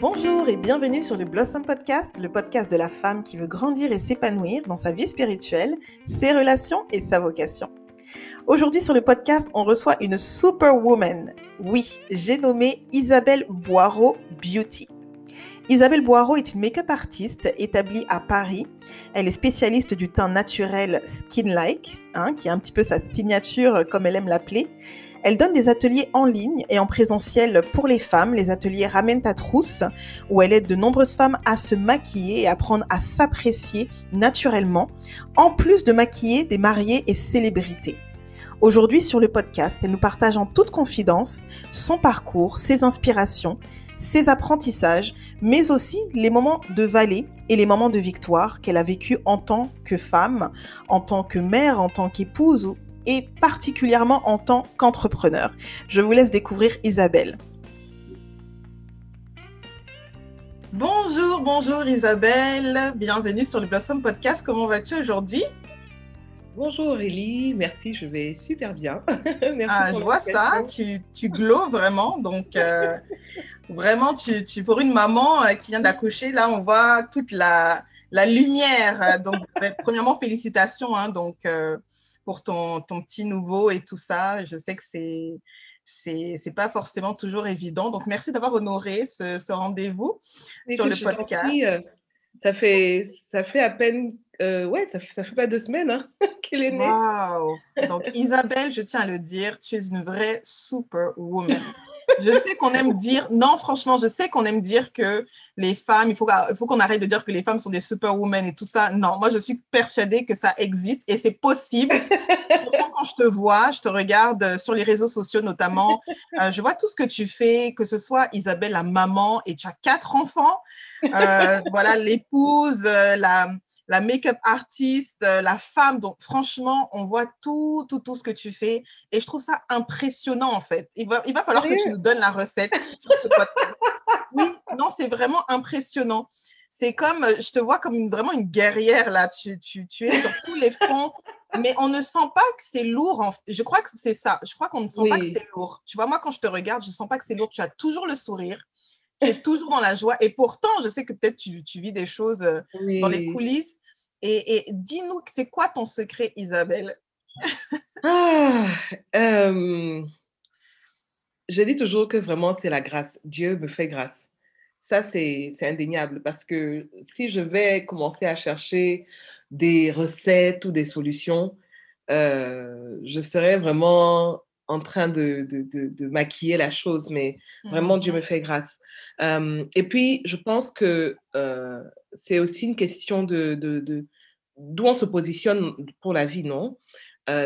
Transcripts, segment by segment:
Bonjour et bienvenue sur le Blossom Podcast, le podcast de la femme qui veut grandir et s'épanouir dans sa vie spirituelle, ses relations et sa vocation. Aujourd'hui sur le podcast, on reçoit une superwoman. Oui, j'ai nommé Isabelle Boireau Beauty. Isabelle Boireau est une make-up artiste établie à Paris. Elle est spécialiste du teint naturel skin-like, hein, qui est un petit peu sa signature comme elle aime l'appeler. Elle donne des ateliers en ligne et en présentiel pour les femmes, les ateliers Ramène ta trousse, où elle aide de nombreuses femmes à se maquiller et apprendre à s'apprécier naturellement, en plus de maquiller des mariés et célébrités. Aujourd'hui sur le podcast, elle nous partage en toute confidence son parcours, ses inspirations, ses apprentissages, mais aussi les moments de vallée et les moments de victoire qu'elle a vécu en tant que femme, en tant que mère, en tant qu'épouse et particulièrement en tant qu'entrepreneur. Je vous laisse découvrir Isabelle. Bonjour, bonjour Isabelle, bienvenue sur le Blossom Podcast. Comment vas-tu aujourd'hui? Bonjour Aurélie, merci, je vais super bien. merci ah, je vois ça, tu, tu glows vraiment. Donc, euh, vraiment, tu, tu, pour une maman euh, qui vient d'accoucher, là, on voit toute la, la lumière. Donc, ben, premièrement, félicitations hein, donc, euh, pour ton, ton, petit nouveau et tout ça. Je sais que c'est c'est pas forcément toujours évident. Donc, merci d'avoir honoré ce, ce rendez-vous sur le podcast. ça, fait, ça fait à peine euh, ouais, ça fait, ça fait pas deux semaines hein, qu'elle est née. Wow. Donc, Isabelle, je tiens à le dire, tu es une vraie superwoman. Je sais qu'on aime dire, non, franchement, je sais qu'on aime dire que les femmes, il faut, faut qu'on arrête de dire que les femmes sont des superwomen et tout ça. Non, moi, je suis persuadée que ça existe et c'est possible. quand je te vois, je te regarde sur les réseaux sociaux notamment, euh, je vois tout ce que tu fais, que ce soit Isabelle, la maman, et tu as quatre enfants. Euh, voilà, l'épouse, la la make-up artiste, euh, la femme. Donc, franchement, on voit tout, tout, tout ce que tu fais. Et je trouve ça impressionnant, en fait. Il va, il va falloir que tu nous donnes la recette sur ce podcast. Oui, non, c'est vraiment impressionnant. C'est comme, euh, je te vois comme une, vraiment une guerrière, là. Tu, tu, tu es sur tous les fronts. Mais on ne sent pas que c'est lourd. En... Je crois que c'est ça. Je crois qu'on ne sent pas que c'est lourd. Tu vois, moi, quand je te regarde, je ne sens pas que c'est lourd. Tu as toujours le sourire tu es toujours dans la joie. Et pourtant, je sais que peut-être tu, tu, vis des choses euh, dans les coulisses. Et, et dis-nous, c'est quoi ton secret, Isabelle? Ah, euh, Je dis toujours que vraiment, c'est la grâce. Dieu me fait grâce. Ça, c'est indéniable parce que si je vais commencer à chercher des recettes ou des solutions, euh, je serais vraiment en train de, de, de, maquiller la chose, mais vraiment, Dieu me mmh. fait grâce. et puis, je pense que c'est aussi une question de, d'où on se positionne pour la vie, non?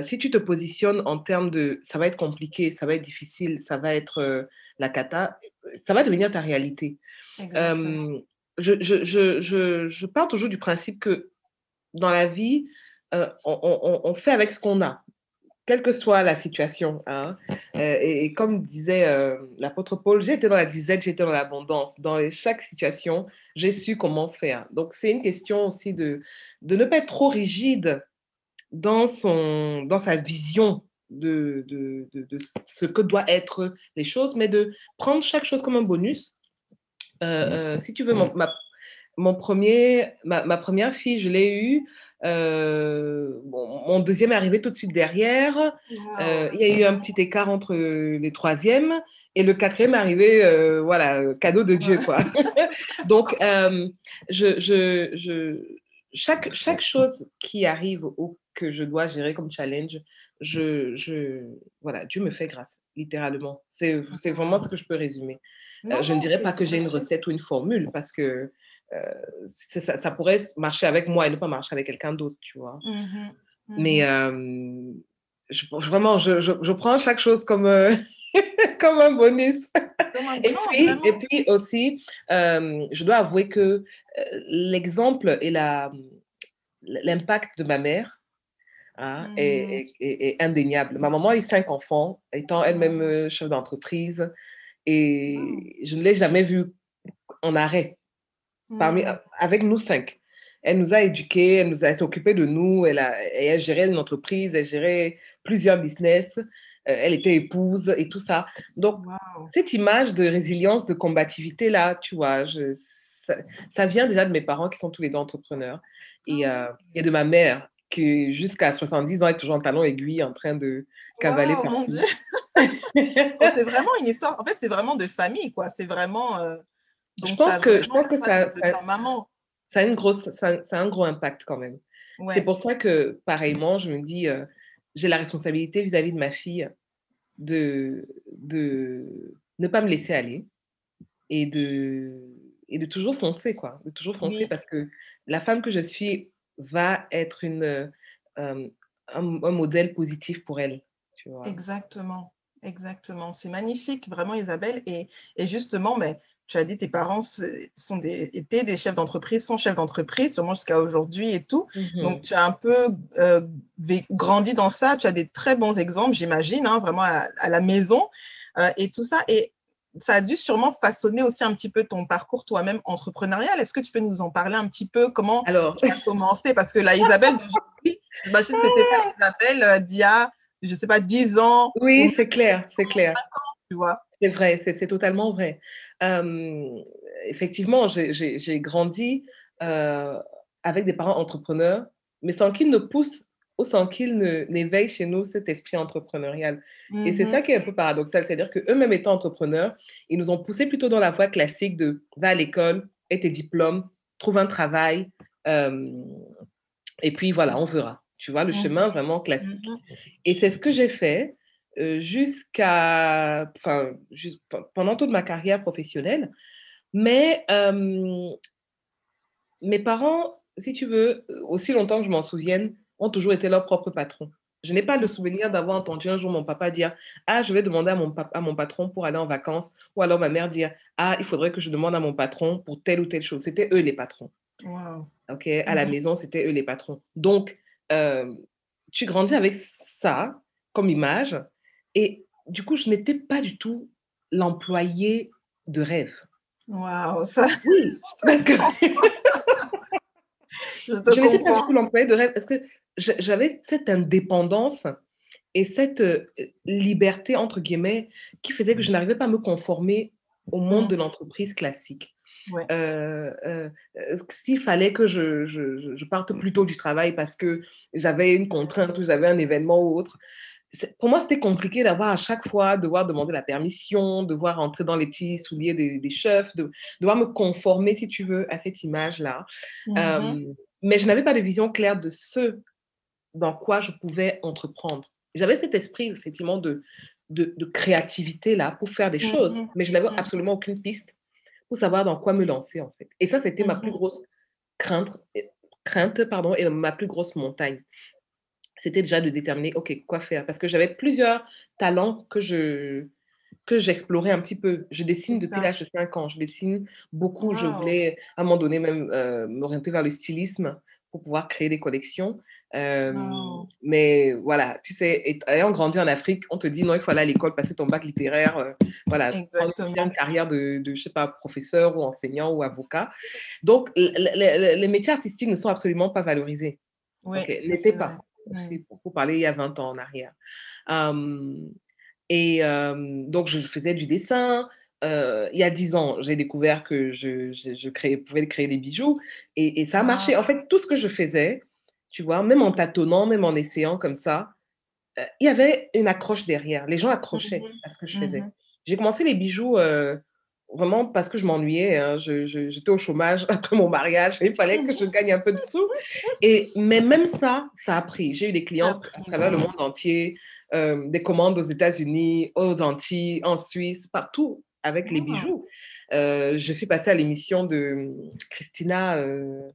Si tu te positionnes en termes de ça va être compliqué, ça va être difficile, ça va être la cata, ça va devenir ta réalité. je, je, je, je, pars toujours du principe que dans la vie, on, on, on, fait avec ce qu'on a quelle que soit la situation. Hein. Euh, et, comme disait euh, l'apôtre Paul, été dans la disette, j'étais dans l'abondance. Dans chaque situation, j'ai su comment faire. Donc, c'est une question aussi de, de ne pas être trop rigide dans, son, dans sa vision de, de, de, ce que doivent être les choses, mais de prendre chaque chose comme un bonus. Euh, si tu veux, mon, ma, mon premier, ma, ma, première fille, je l'ai eue euh, mon deuxième est arrivé tout de suite derrière. Euh, il y a eu un petit écart entre les troisièmes. Et le quatrième est arrivé, euh, voilà, cadeau de Dieu, quoi. Donc, je, je, je, chaque, chaque chose qui arrive ou que je dois gérer comme challenge, je, je, voilà, Dieu me fait grâce, littéralement. C'est vraiment ce que je peux résumer. je ne dirais pas que j'ai une recette ou une formule parce que ça, ça, pourrait marcher avec moi et ne pas marcher avec quelqu'un d'autre, tu vois. Mmh Mais mmh euh, je, vraiment, je, je, prends chaque chose comme, euh, comme un bonus. et, puis, et puis aussi, je dois avouer que l'exemple et l'impact de ma mère hein, mmh. est, est, indéniable. Ma maman a eu cinq enfants, étant elle-même chef d'entreprise, et je ne l'ai jamais vue en arrêt parmi, mmh. avec nous cinq. Elle nous a éduqués, elle nous a occupé de nous, elle a, elle a géré une entreprise, elle gérait plusieurs business. elle était épouse et tout ça. Donc, cette image de résilience, de combativité, là, tu vois, je, ça, vient déjà de mes parents qui sont tous les deux entrepreneurs et, ah et de ma mère qui, jusqu'à 70 ans, est toujours en talon aiguille en train de cavaler wow, mon Dieu. c'est vraiment une histoire, en fait, c'est vraiment de famille, quoi. C'est vraiment. Je pense que, je pense que ça, ça, maman. ça, a une grosse, ça, ça, a un gros impact quand même. C'est pour ça que, pareillement, je me dis, euh, j'ai la responsabilité vis-à-vis de ma fille de, de ne pas me laisser aller et de, et de toujours foncer, quoi. De toujours foncer parce que la femme que je suis va être une, euh, un, un, modèle positif pour elle. Tu vois. Exactement, exactement. C'est magnifique, vraiment, Isabelle. Et, et justement, mais tu as dit tes parents sont des, étaient des chefs d'entreprise, sont chefs d'entreprise, sûrement jusqu'à aujourd'hui et tout. Mmh Donc, tu as un peu euh, grandi dans ça. Tu as des très bons exemples, j'imagine, hein, vraiment à, la maison euh, et tout ça. Et ça a dû sûrement façonner aussi un petit peu ton parcours toi-même entrepreneurial. Est-ce que tu peux nous en parler un petit peu? Comment Alors... tu as commencé? Parce que la Isabelle d'aujourd'hui, j'imagine que ce n'était pas Isabelle euh, d'il y a, je ne sais pas, 10 ans. Oui, c'est clair, c'est clair. tu vois c'est vrai, c'est totalement vrai effectivement, j'ai grandi avec des parents entrepreneurs, mais sans qu'ils ne poussent ou sans qu'ils n'éveillent chez nous cet esprit entrepreneurial. Et c'est ça mmh qui est un peu paradoxal, c'est-à-dire qu'eux-mêmes étant entrepreneurs, ils nous ont poussé plutôt dans la voie classique de va à l'école, aie tes diplômes, trouve un travail, et puis voilà, on verra. Tu vois, le mmh chemin vraiment classique. Mmh et c'est ce que j'ai fait jusqu'à, enfin, pendant toute ma carrière professionnelle. Mais mes parents, si tu veux, aussi longtemps que je m'en souvienne, ont toujours été leurs propres patrons. Je n'ai pas le souvenir d'avoir entendu un jour mon papa dire Ah, je vais demander à mon, à mon patron pour aller en vacances, ou alors ma mère dire Ah, il faudrait que je demande à mon patron pour telle ou telle chose. C'était eux les patrons. Ok, à la mmh maison, c'était eux les patrons. Donc, tu grandis avec ça comme image, et du coup, je n'étais pas du tout l'employé de rêve. Waouh, ça. Oui, parce que. je, n'étais pas du tout l'employé de rêve parce que j'avais cette indépendance et cette euh, liberté, entre guillemets, qui faisait que je n'arrivais pas à me conformer au monde de mmh. l'entreprise classique. Euh, euh, s'il fallait que je, je, je, parte plus tôt du travail parce que j'avais une contrainte ou j'avais un événement ou autre, pour moi, c'était compliqué d'avoir à chaque fois, devoir demander la permission, devoir entrer dans les petits souliers des, chefs, de, devoir me conformer, si tu veux, à cette image-là. Mmh mais je n'avais pas de vision claire de ce dans quoi je pouvais entreprendre. J'avais cet esprit, effectivement, de, de, créativité là pour faire des mmh choses, mais je n'avais mmh absolument aucune piste pour savoir dans quoi me lancer, en fait. Et ça, c'était ma plus grosse crainte, crainte pardon, et ma plus grosse montagne c'était déjà de déterminer, OK, quoi faire. Parce que j'avais plusieurs talents que je que j'explorais un petit peu. Je dessine depuis l'âge de 5 ans. Je dessine beaucoup. Je voulais, à un moment donné, même euh, m'orienter vers le stylisme pour pouvoir créer des collections. Mais voilà, tu sais, ayant grandi en Afrique, on te dit non, il faut aller à l'école, passer ton bac littéraire, euh, voilà, une carrière de, de, je sais pas, professeur ou enseignant ou avocat. Donc, les métiers artistiques ne sont absolument pas valorisés. Oui, n'étaient pas. Il faut parler il y a 20 ans en arrière. et donc, je faisais du dessin. il y a 10 ans, j'ai découvert que je, je, créais, pouvais créer des bijoux et, ça a marché. En fait, tout ce que je faisais, tu vois, même en tâtonnant, même en essayant comme ça, il y avait une accroche derrière. Les gens accrochaient mmh à ce que je faisais. Mmh j'ai commencé les bijoux vraiment parce que je m'ennuyais. Hein. J'étais au chômage après mon mariage. Il fallait que je gagne un peu de sous. Et, mais même ça, ça a pris. J'ai eu des clients à travers le monde entier, euh, des commandes aux États-Unis, aux Antilles, en Suisse, partout avec les ah. bijoux. Euh, je suis passée à l'émission de Christina. Euh,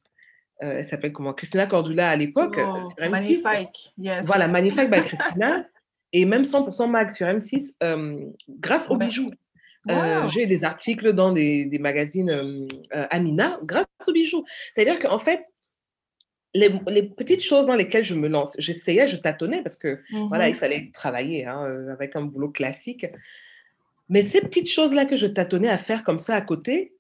elle s'appelle comment? Christina Cordula à l'époque. Oh, magnifique, yes. Voilà, Magnifique by Christina. et même 100% mag sur M6 grâce aux bijoux. Euh, j'ai des articles dans des, magazines euh, euh, Amina grâce aux bijoux. C'est-à-dire qu'en fait, les, petites choses dans lesquelles je me lance, j'essayais, je tâtonnais parce que voilà, il mmh fallait travailler hein, avec un boulot classique. Mais ces petites choses-là que je tâtonnais à faire comme ça à côté,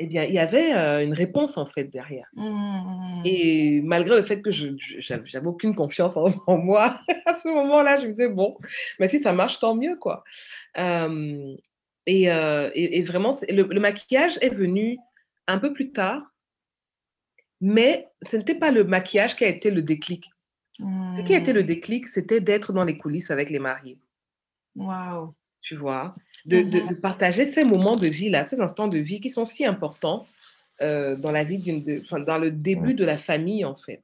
eh bien, il y avait une réponse en fait derrière. Mmh. Et malgré le fait que je n'avais aucune confiance en, moi, à ce moment-là, je me disais, bon, mais si ça marche, tant mieux, quoi. Euh, et, et, vraiment, le, le, maquillage est venu un peu plus tard, mais ce n'était pas le maquillage qui a été le déclic. Ce qui a été le mmh. déclic, c'était d'être dans les coulisses avec les mariés. Waouh! Tu vois, de, de, partager ces moments de vie là, ces instants de vie qui sont si importants euh, dans la vie d'une, dans le début de la famille en fait.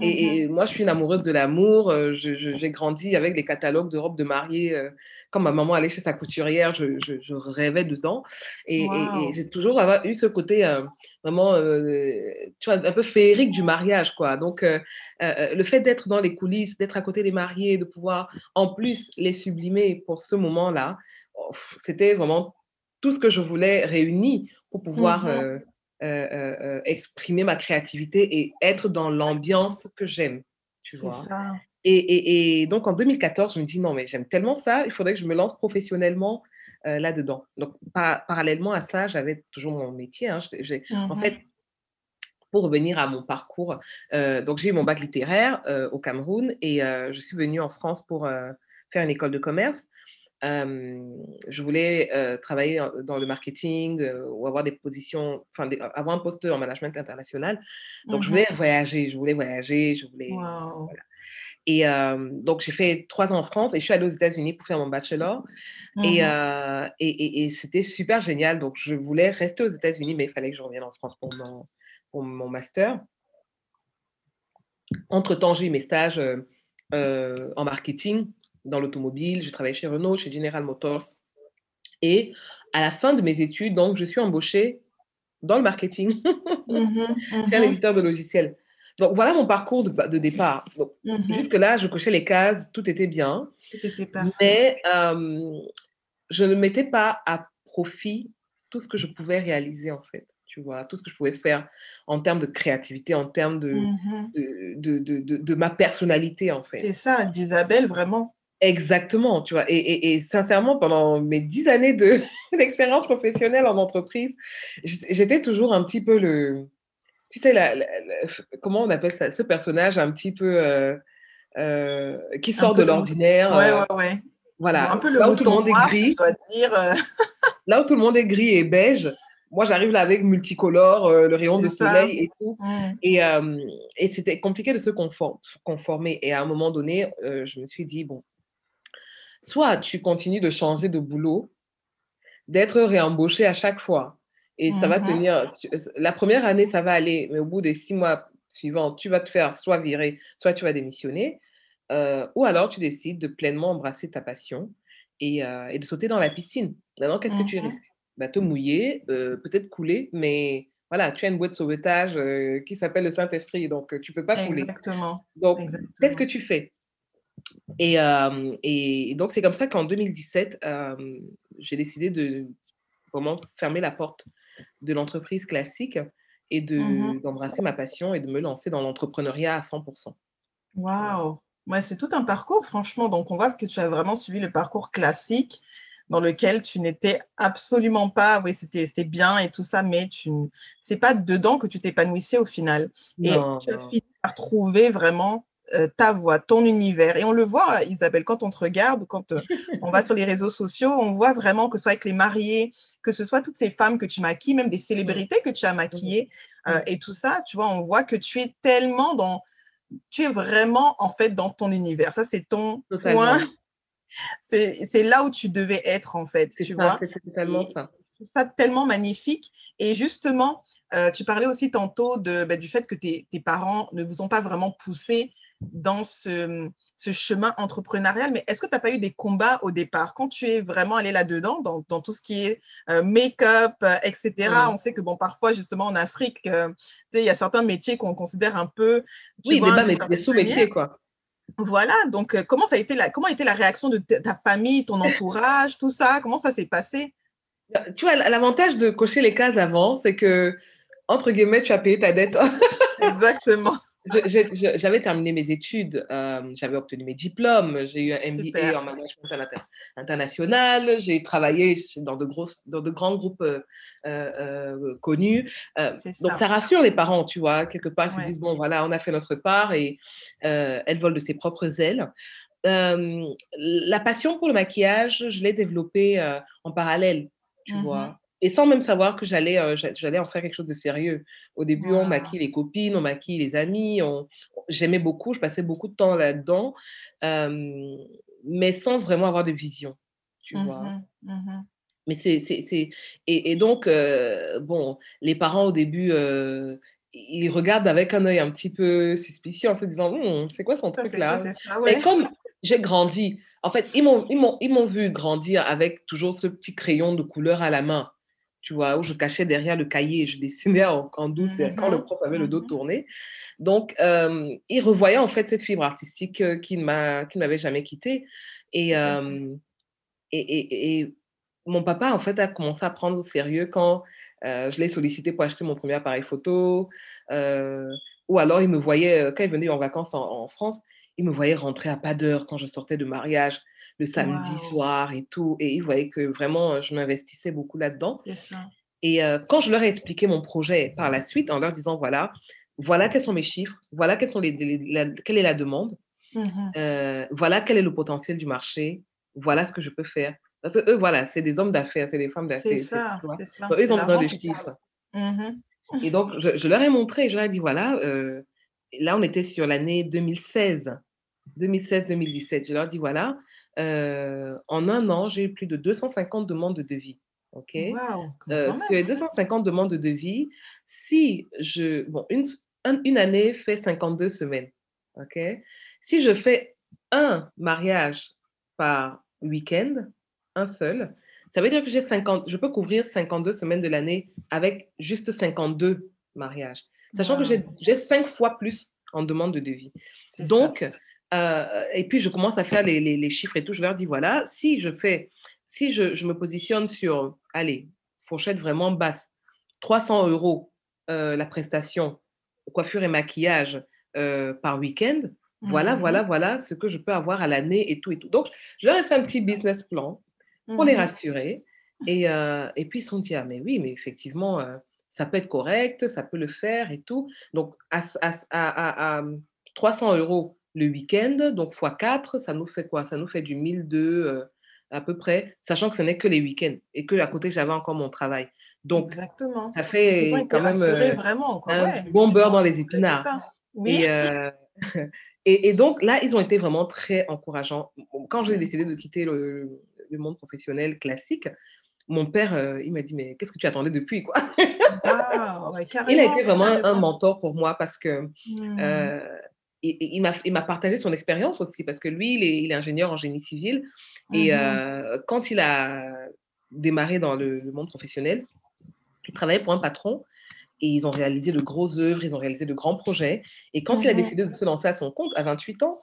Et, moi, je suis une amoureuse de l'amour. Euh, j'ai grandi avec les catalogues de robes de mariée. Euh, quand ma maman allait chez sa couturière, je, je rêvais dedans. Et, et, j'ai toujours eu ce côté euh, vraiment, tu vois, un peu féerique du mariage, quoi. Donc, le fait d'être dans les coulisses, d'être à côté des mariés, de pouvoir en plus les sublimer pour ce moment-là, oh, c'était vraiment tout ce que je voulais réuni pour pouvoir euh, euh, euh, exprimer ma créativité et être dans l'ambiance que j'aime. Tu vois. Ça. Et, et, donc en 2014, je me dis non, mais j'aime tellement ça, il faudrait que je me lance professionnellement là-dedans. Donc parallèlement à ça, j'avais toujours mon métier. Hein. En mmh fait, pour revenir à mon parcours, donc j'ai eu mon bac littéraire au Cameroun et je suis venue en France pour faire une école de commerce je voulais travailler dans le marketing ou avoir des positions, enfin, avoir un poste en management international. Donc, je mmh voulais voyager, je voulais voyager, je voulais. Et donc, j'ai fait trois ans en France et je suis allée aux États-Unis pour faire mon bachelor. Mmh et, et, et, c'était super génial. Donc, je voulais rester aux États-Unis, mais il fallait que je revienne en France pour mon, pour mon master. Entre-temps, j'ai eu mes stages en marketing dans l'automobile, j'ai travaillé chez Renault, chez General Motors. Et à la fin de mes études, donc, je suis embauchée dans le marketing mmh chez un mmh éditeur de logiciels. Donc, voilà mon parcours de, départ. Mmh jusque-là, je cochais les cases, tout était bien. Tout était parfait. Mais je ne mettais pas à profit tout ce que je pouvais réaliser, en fait. Tu vois, tout ce que je pouvais faire en termes de créativité, en termes de, de, de, de, ma personnalité, en fait. C'est ça, d'Isabelle, vraiment. Exactement, tu vois. Et, sincèrement, pendant mes dix années d'expérience professionnelle en entreprise, j'étais toujours un petit peu le. Tu sais, la, comment on appelle ça Ce personnage un petit peu. Euh, euh, qui sort de l'ordinaire. Ouais, euh, ouais, ouais. Voilà. Un peu le là où tout le monde est gris. Je dois dire. là où tout le monde est gris et beige, moi, j'arrive là avec multicolore, le rayon de soleil et tout. Mmh. Et, et c'était compliqué de se conformer. Et à un moment donné, je me suis dit, bon, soit tu continues de changer de boulot, d'être réembauché à chaque fois. Et ça va mmh tenir. La première année, ça va aller, mais au bout des six mois suivants, tu vas te faire soit virer, soit tu vas démissionner. Euh, ou alors tu décides de pleinement embrasser ta passion et, euh, de sauter dans la piscine. Maintenant, qu'est-ce que tu mmh risques? Bah, Te mouiller, euh, peut-être couler, mais voilà, tu as une boîte de sauvetage qui s'appelle le Saint-Esprit, donc tu ne peux pas couler. Exactement. Donc, qu'est-ce que tu fais? Et, et, donc, c'est comme ça qu'en 2017, j'ai décidé de vraiment fermer la porte de l'entreprise classique et mmh d'embrasser ma passion et de me lancer dans l'entrepreneuriat à 100%. Waouh! Ouais, c'est tout un parcours, franchement. Donc, on voit que tu as vraiment suivi le parcours classique dans lequel tu n'étais absolument pas, oui, c'était bien et tout ça, mais tu c'est pas dedans que tu t'épanouissais au final. et tu as fini par trouver vraiment euh, ta voix, ton univers. Et on le voit, Isabelle, quand on te regarde, quand euh, on va sur les réseaux sociaux, on voit vraiment que ce soit avec les mariés, que ce soit toutes ces femmes que tu maquilles, même des célébrités que tu as maquillées euh, et tout ça, tu vois, on voit que tu es tellement dans, tu es vraiment en fait dans ton univers. Ça, c'est ton point. C'est là où tu devais être en fait, tu vois. C'est totalement ça ça tellement magnifique. Et justement, tu parlais aussi tantôt de, bah, du fait que tes, tes, parents ne vous ont pas vraiment poussé dans ce, chemin entrepreneurial, mais est-ce que tu n'as pas eu des combats au départ? Quand tu es vraiment allé là-dedans, dans, tout ce qui est euh, make-up, euh, etc., on sait que bon, parfois, justement, en Afrique, euh, il y a certains métiers qu'on considère un peu... oui, des, des sous-métiers, quoi. Voilà, donc comment, ça a été la, comment a été la réaction de ta famille, ton entourage, tout ça? Comment ça s'est passé? Bah, Tu vois, l'avantage de cocher les cases avant, c'est que, entre guillemets, tu as payé ta dette. Exactement. J'avais terminé mes études, euh, j'avais obtenu mes diplômes, j'ai eu un MBA en management international, j'ai travaillé dans de, grosses, dans de grands groupes euh, euh, connus. donc ça. rassure les parents, tu vois, quelque part, ils se disent, bon, voilà, on a fait notre part et elle vole de ses propres ailes. la passion pour le maquillage, je l'ai développée en parallèle, tu mmh vois et sans même savoir que j'allais euh, j'allais en faire quelque chose de sérieux. Au début, on maquille les copines, on maquille les amis. On... J'aimais beaucoup, je passais beaucoup de temps là-dedans, mais sans vraiment avoir de vision, tu mmh vois. Mmh mais c'est... Et, et, donc, euh, bon, les parents au début, euh, ils regardent avec un œil un petit peu suspicieux en se disant, «Hum, c'est quoi son truc là? Et comme j'ai grandi, en fait, ils m'ont vu grandir avec toujours ce petit crayon de couleur à la main tu vois, où je cachais derrière le cahier, je dessinais en, douce quand le prof avait le dos mmh tourné. Donc, il revoyait en fait cette fibre artistique euh, qui ne m'avait jamais quittée. Et, et, et, mon papa, en fait, a commencé à prendre au sérieux quand euh, je l'ai sollicité pour acheter mon premier appareil photo. Euh, ou alors, il me voyait, quand il venait en vacances en, en France, il me voyait rentrer à pas d'heure quand je sortais de mariage le samedi soir et tout. Et ils voyaient que vraiment, je m'investissais beaucoup là-dedans. Et quand je leur ai expliqué mon projet par la suite, en leur disant, voilà, voilà quels sont mes chiffres, voilà quels sont les, quelle est la demande, mmh voilà quel est le potentiel du marché, voilà ce que je peux faire. Parce que eux, voilà, c'est des hommes d'affaires, c'est des femmes d'affaires. C'est ça, c'est ça. ils ont besoin de chiffres. Mmh et donc, je, leur ai montré, je leur ai dit, voilà, là, on était sur l'année 2016. 2016-2017. Je leur ai dit, voilà, en un an, j'ai eu plus de 250 demandes de devis. OK? Sur les 250 demandes de devis, si je. Bon, une, une année fait 52 semaines. OK? Si je fais un mariage par week-end, un seul, ça veut dire que j'ai 50, je peux couvrir 52 semaines de l'année avec juste 52 mariages. Sachant que j'ai cinq fois plus en demande de devis. Donc, euh, et puis, je commence à faire les, chiffres et tout. Je leur dis, voilà, si je fais, si je, me positionne sur, allez, fourchette vraiment basse, 300 euros euh, la prestation, coiffure et maquillage euh, par week-end, voilà, voilà, mmh voilà ce que je peux avoir à l'année et tout et tout. Donc, je leur ai fait un petit business plan pour les mmh rassurer. Et, et puis, ils se sont dit, ah, mais oui, mais effectivement, ça peut être correct, ça peut le faire et tout. Donc, à, à, à 300 euros le week-end, donc x4, ça nous fait quoi? Ça nous fait du 1002 euh, à peu près, sachant que ce n'est que les week-ends et que à côté, j'avais encore mon travail. Donc, Exactement. ça fait quand même euh, vraiment, quoi. un bon beurre dans les épinards. Oui. Euh, et, et, donc là, ils ont été vraiment très encourageants. Quand j'ai mmh. décidé de quitter le, le, monde professionnel classique, mon père, il m'a dit, mais qu'est-ce que tu attendais depuis quoi? Ah, ouais, Il a été vraiment un mentor pour moi parce que mmh il m'a partagé son expérience aussi, parce que lui, il est, ingénieur en génie civil. Et mmh euh, quand il a démarré dans le, monde professionnel, il travaillait pour un patron et ils ont réalisé de grosses œuvres, ils ont réalisé de grands projets. Et quand il a mmh décidé de se lancer à son compte, à 28 ans,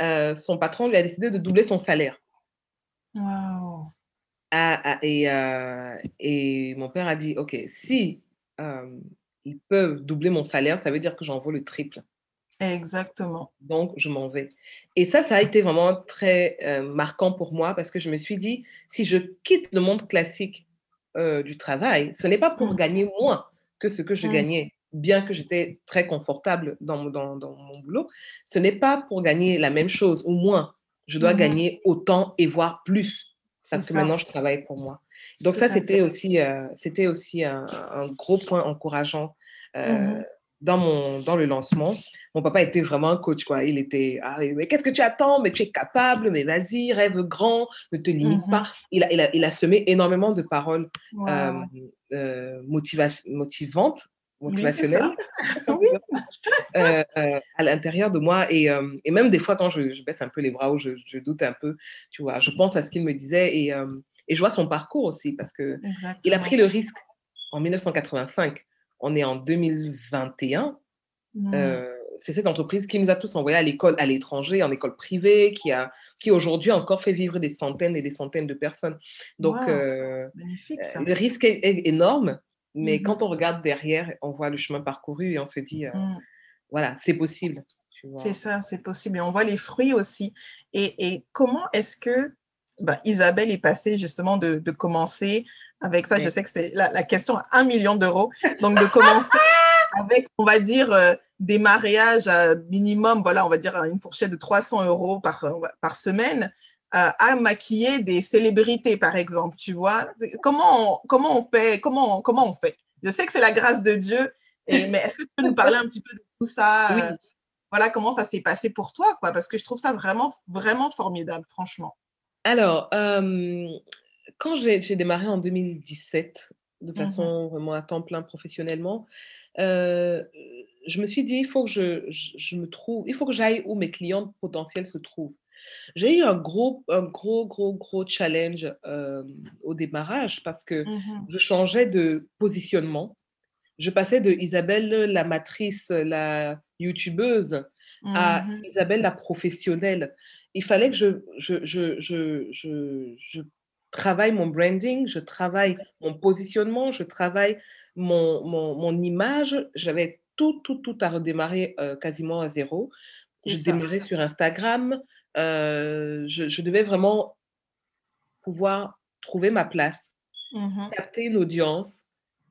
euh, son patron lui a décidé de doubler son salaire. Wow. Ah, ah, et, euh, et, mon père a dit, OK, si ils peuvent doubler mon salaire, ça veut dire que j'en vaux le triple. Exactement. Donc, je m'en vais. Et ça, ça a été vraiment très euh, marquant pour moi parce que je me suis dit, si je quitte le monde classique euh, du travail, ce n'est pas pour mmh. gagner moins que ce que je mmh. gagnais, bien que j'étais très confortable dans, dans, dans, mon boulot. Ce n'est pas pour gagner la même chose ou moins. Je dois mmh gagner autant et voire plus parce que maintenant, je travaille pour moi. Donc, ça, c'était aussi, euh, c'était aussi un, un, gros point encourageant dans, mon, dans le lancement, mon papa était vraiment un coach, quoi. Il était, ah, mais qu'est-ce que tu attends? Mais tu es capable, mais vas-y, rêve grand, ne te limite mmh pas. Il a, il, a, il a, semé énormément de paroles euh, euh, motivantes, motivationnelles, euh, à l'intérieur de moi. Et, et, même des fois, quand je, je, baisse un peu les bras ou je, je, doute un peu, tu vois, je pense à ce qu'il me disait et, et je vois son parcours aussi parce qu'il a pris le risque en 1985 on est en 2021. Mmh. Euh, c'est cette entreprise qui nous a tous envoyés à l'école, à l'étranger, en école privée, qui, a, qui aujourd'hui encore fait vivre des centaines et des centaines de personnes. Donc, euh, euh, le risque est, énorme, mais mmh quand on regarde derrière, on voit le chemin parcouru et on se dit, mmh. voilà, c'est possible. C'est ça, c'est possible. Et on voit les fruits aussi. Et, comment est-ce que bah, Isabelle est passée justement de, commencer avec ça, je sais que c'est la, question à un million d'euros, donc de commencer avec, on va dire, euh, des mariages minimum, voilà, on va dire une fourchette de 300 euros par, par semaine, euh, à maquiller des célébrités, par exemple, tu vois. Comment on, comment on fait comment, comment on fait? Je sais que c'est la grâce de Dieu, mais est-ce que tu peux nous parler un petit peu de tout ça? Euh, Voilà, comment ça s'est passé pour toi, quoi Parce que je trouve ça vraiment, vraiment formidable, franchement. Alors, quand j'ai démarré en 2017, de mmh façon vraiment à temps plein professionnellement, je me suis dit, il faut que je, je, me trouve, il faut que j'aille où mes clients potentiels se trouvent. J'ai eu un gros, un gros, gros, gros challenge au démarrage parce que mmh je changeais de positionnement. Je passais de Isabelle la matrice, la youtubeuse, à mmh Isabelle la professionnelle. Il fallait que je travaille mon branding, je travaille mon positionnement, je travaille mon, mon, image. J'avais tout, tout, tout à redémarrer quasiment à zéro. Je démarrais sur Instagram. je, devais vraiment pouvoir trouver ma place, mmh capter une audience,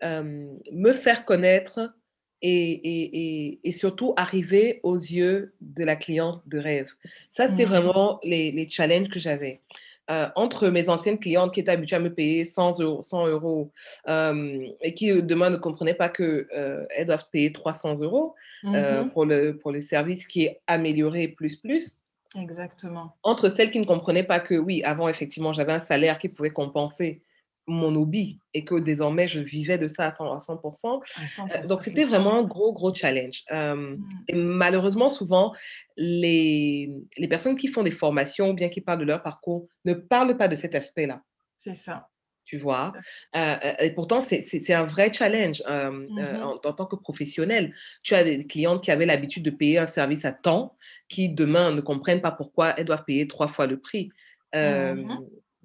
me faire connaître et, et, et, surtout arriver aux yeux de la cliente de rêve. Ça, c'était mmh vraiment les, les challenges que j'avais. Euh, entre mes anciennes clientes qui étaient habituées à me payer 100 euros, 100 euros euh, et qui demain ne comprenaient pas qu'elles euh, doivent payer 300 euros mmh pour, le, pour le service qui est amélioré plus plus. Exactement. Entre celles qui ne comprenaient pas que oui, avant effectivement j'avais un salaire qui pouvait compenser mon hobby et que désormais je vivais de ça à 100%. Euh, donc c'était vraiment un gros, gros challenge. Mmh. Et malheureusement, souvent, les, les personnes qui font des formations, bien qu'ils parlent de leur parcours, ne parlent pas de cet aspect-là. C'est ça. Tu vois? Euh, euh, et pourtant, c'est un vrai challenge mmh en, en, tant que professionnel. Tu as des clientes qui avaient l'habitude de payer un service à temps, qui demain ne comprennent pas pourquoi elles doivent payer trois fois le prix. Mmh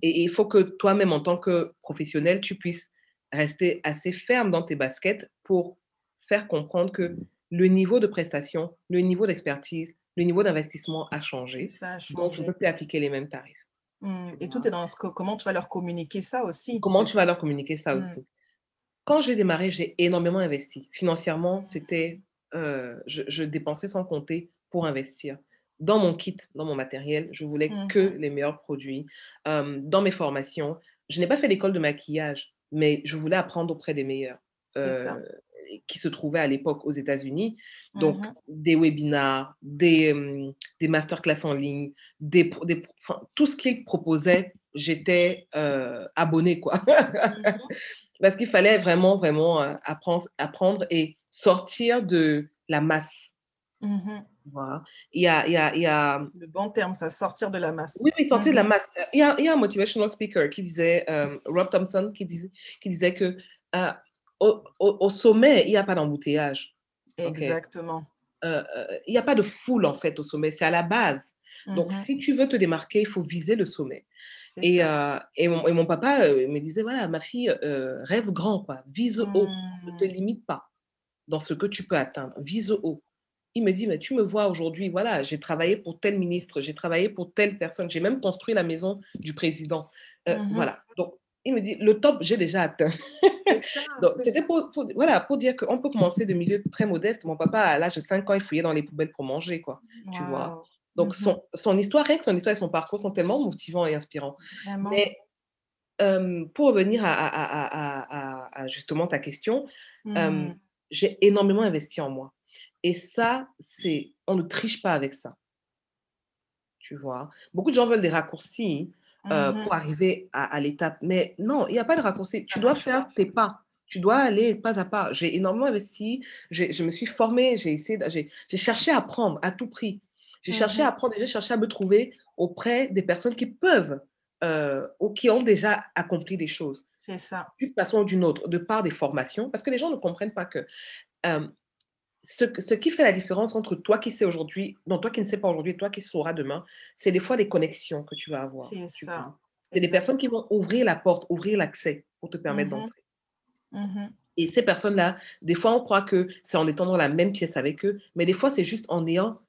et il faut que toi-même, en tant que professionnel, tu puisses rester assez ferme dans tes baskets pour faire comprendre que le niveau de prestation, le niveau d'expertise, le niveau d'investissement a changé. Ça Donc, je ne peux plus appliquer les mêmes tarifs. Mmh, et tout est dans ce que, comment tu vas leur communiquer ça aussi? Comment tu vas leur communiquer ça mmh. aussi? Quand j'ai démarré, j'ai énormément investi. Financièrement, c'était, euh, je, je, dépensais sans compter pour investir dans mon kit, dans mon matériel, je voulais mmh que les meilleurs produits. dans mes formations, je n'ai pas fait l'école de maquillage, mais je voulais apprendre auprès des meilleurs. qui se trouvaient à l'époque aux États-Unis. Mmh Donc, des webinars, des, des masterclass en ligne, des, tout ce qu'ils proposaient, j'étais abonnée, quoi. Mmh Parce qu'il fallait vraiment, vraiment apprendre, apprendre et sortir de la masse. Voilà. Il y a, il y a, il y a... Le bon terme, ça, sortir de la masse. Oui, oui, sortir de la mm-hmm. masse. Il y, a, il y a un motivational speaker qui disait, euh, Rob Thompson, qui disait, qui disait que euh, au, au, sommet, il n'y a pas d'embouteillage. Exactement. Euh, il n'y a pas de foule, en fait, au sommet. C'est à la base. Donc, mm-hmm. si tu veux te démarquer, il faut viser le sommet. Et, et, mon, et, mon, papa me disait, voilà, ma fille, rêve grand, quoi. Vise haut. Ne te mm. limite pas dans ce que tu peux atteindre. Vise haut il me dit, mais tu me vois aujourd'hui, voilà, j'ai travaillé pour tel ministre, j'ai travaillé pour telle personne, j'ai même construit la maison du président. Euh, mmh voilà. Donc, il me dit, le top, j'ai déjà atteint. Donc, c'était pour, voilà, pour dire qu'on peut commencer de milieu très modeste. Mon papa, à l'âge de 5 ans, il fouillait dans les poubelles pour manger, quoi. Tu vois. Donc, mmh son, son, histoire, rien que son histoire et son parcours sont tellement motivants et inspirants. Mais pour revenir à, à, à, justement ta question, mmh. j'ai énormément investi en moi. Et ça, c'est, on ne triche pas avec ça. Tu vois, beaucoup de gens veulent des raccourcis euh, pour mmh arriver à, l'étape, mais non, il n'y a pas de raccourci. Tu dois faire tes pas. Tu dois aller pas à pas. J'ai énormément investi, je me suis formée, j'ai essayé, j'ai cherché à apprendre à tout prix. J'ai cherché à mmh apprendre, j'ai cherché à me trouver auprès des personnes qui peuvent euh, ou qui ont déjà accompli des choses. C'est ça. D'une façon ou d'une autre, de par des formations, parce que les gens ne comprennent pas que euh, ce, ce, qui fait la différence entre toi qui sais aujourd'hui, non, toi qui ne sais pas aujourd'hui et toi qui sauras demain, c'est des fois les connexions que tu vas avoir. C'est ça. C'est des personnes qui vont ouvrir la porte, ouvrir l'accès pour te permettre mmh d'entrer. Mmh Et ces personnes-là, des fois, on croit que c'est en étant dans la même pièce avec eux, mais des fois, c'est juste en ayant,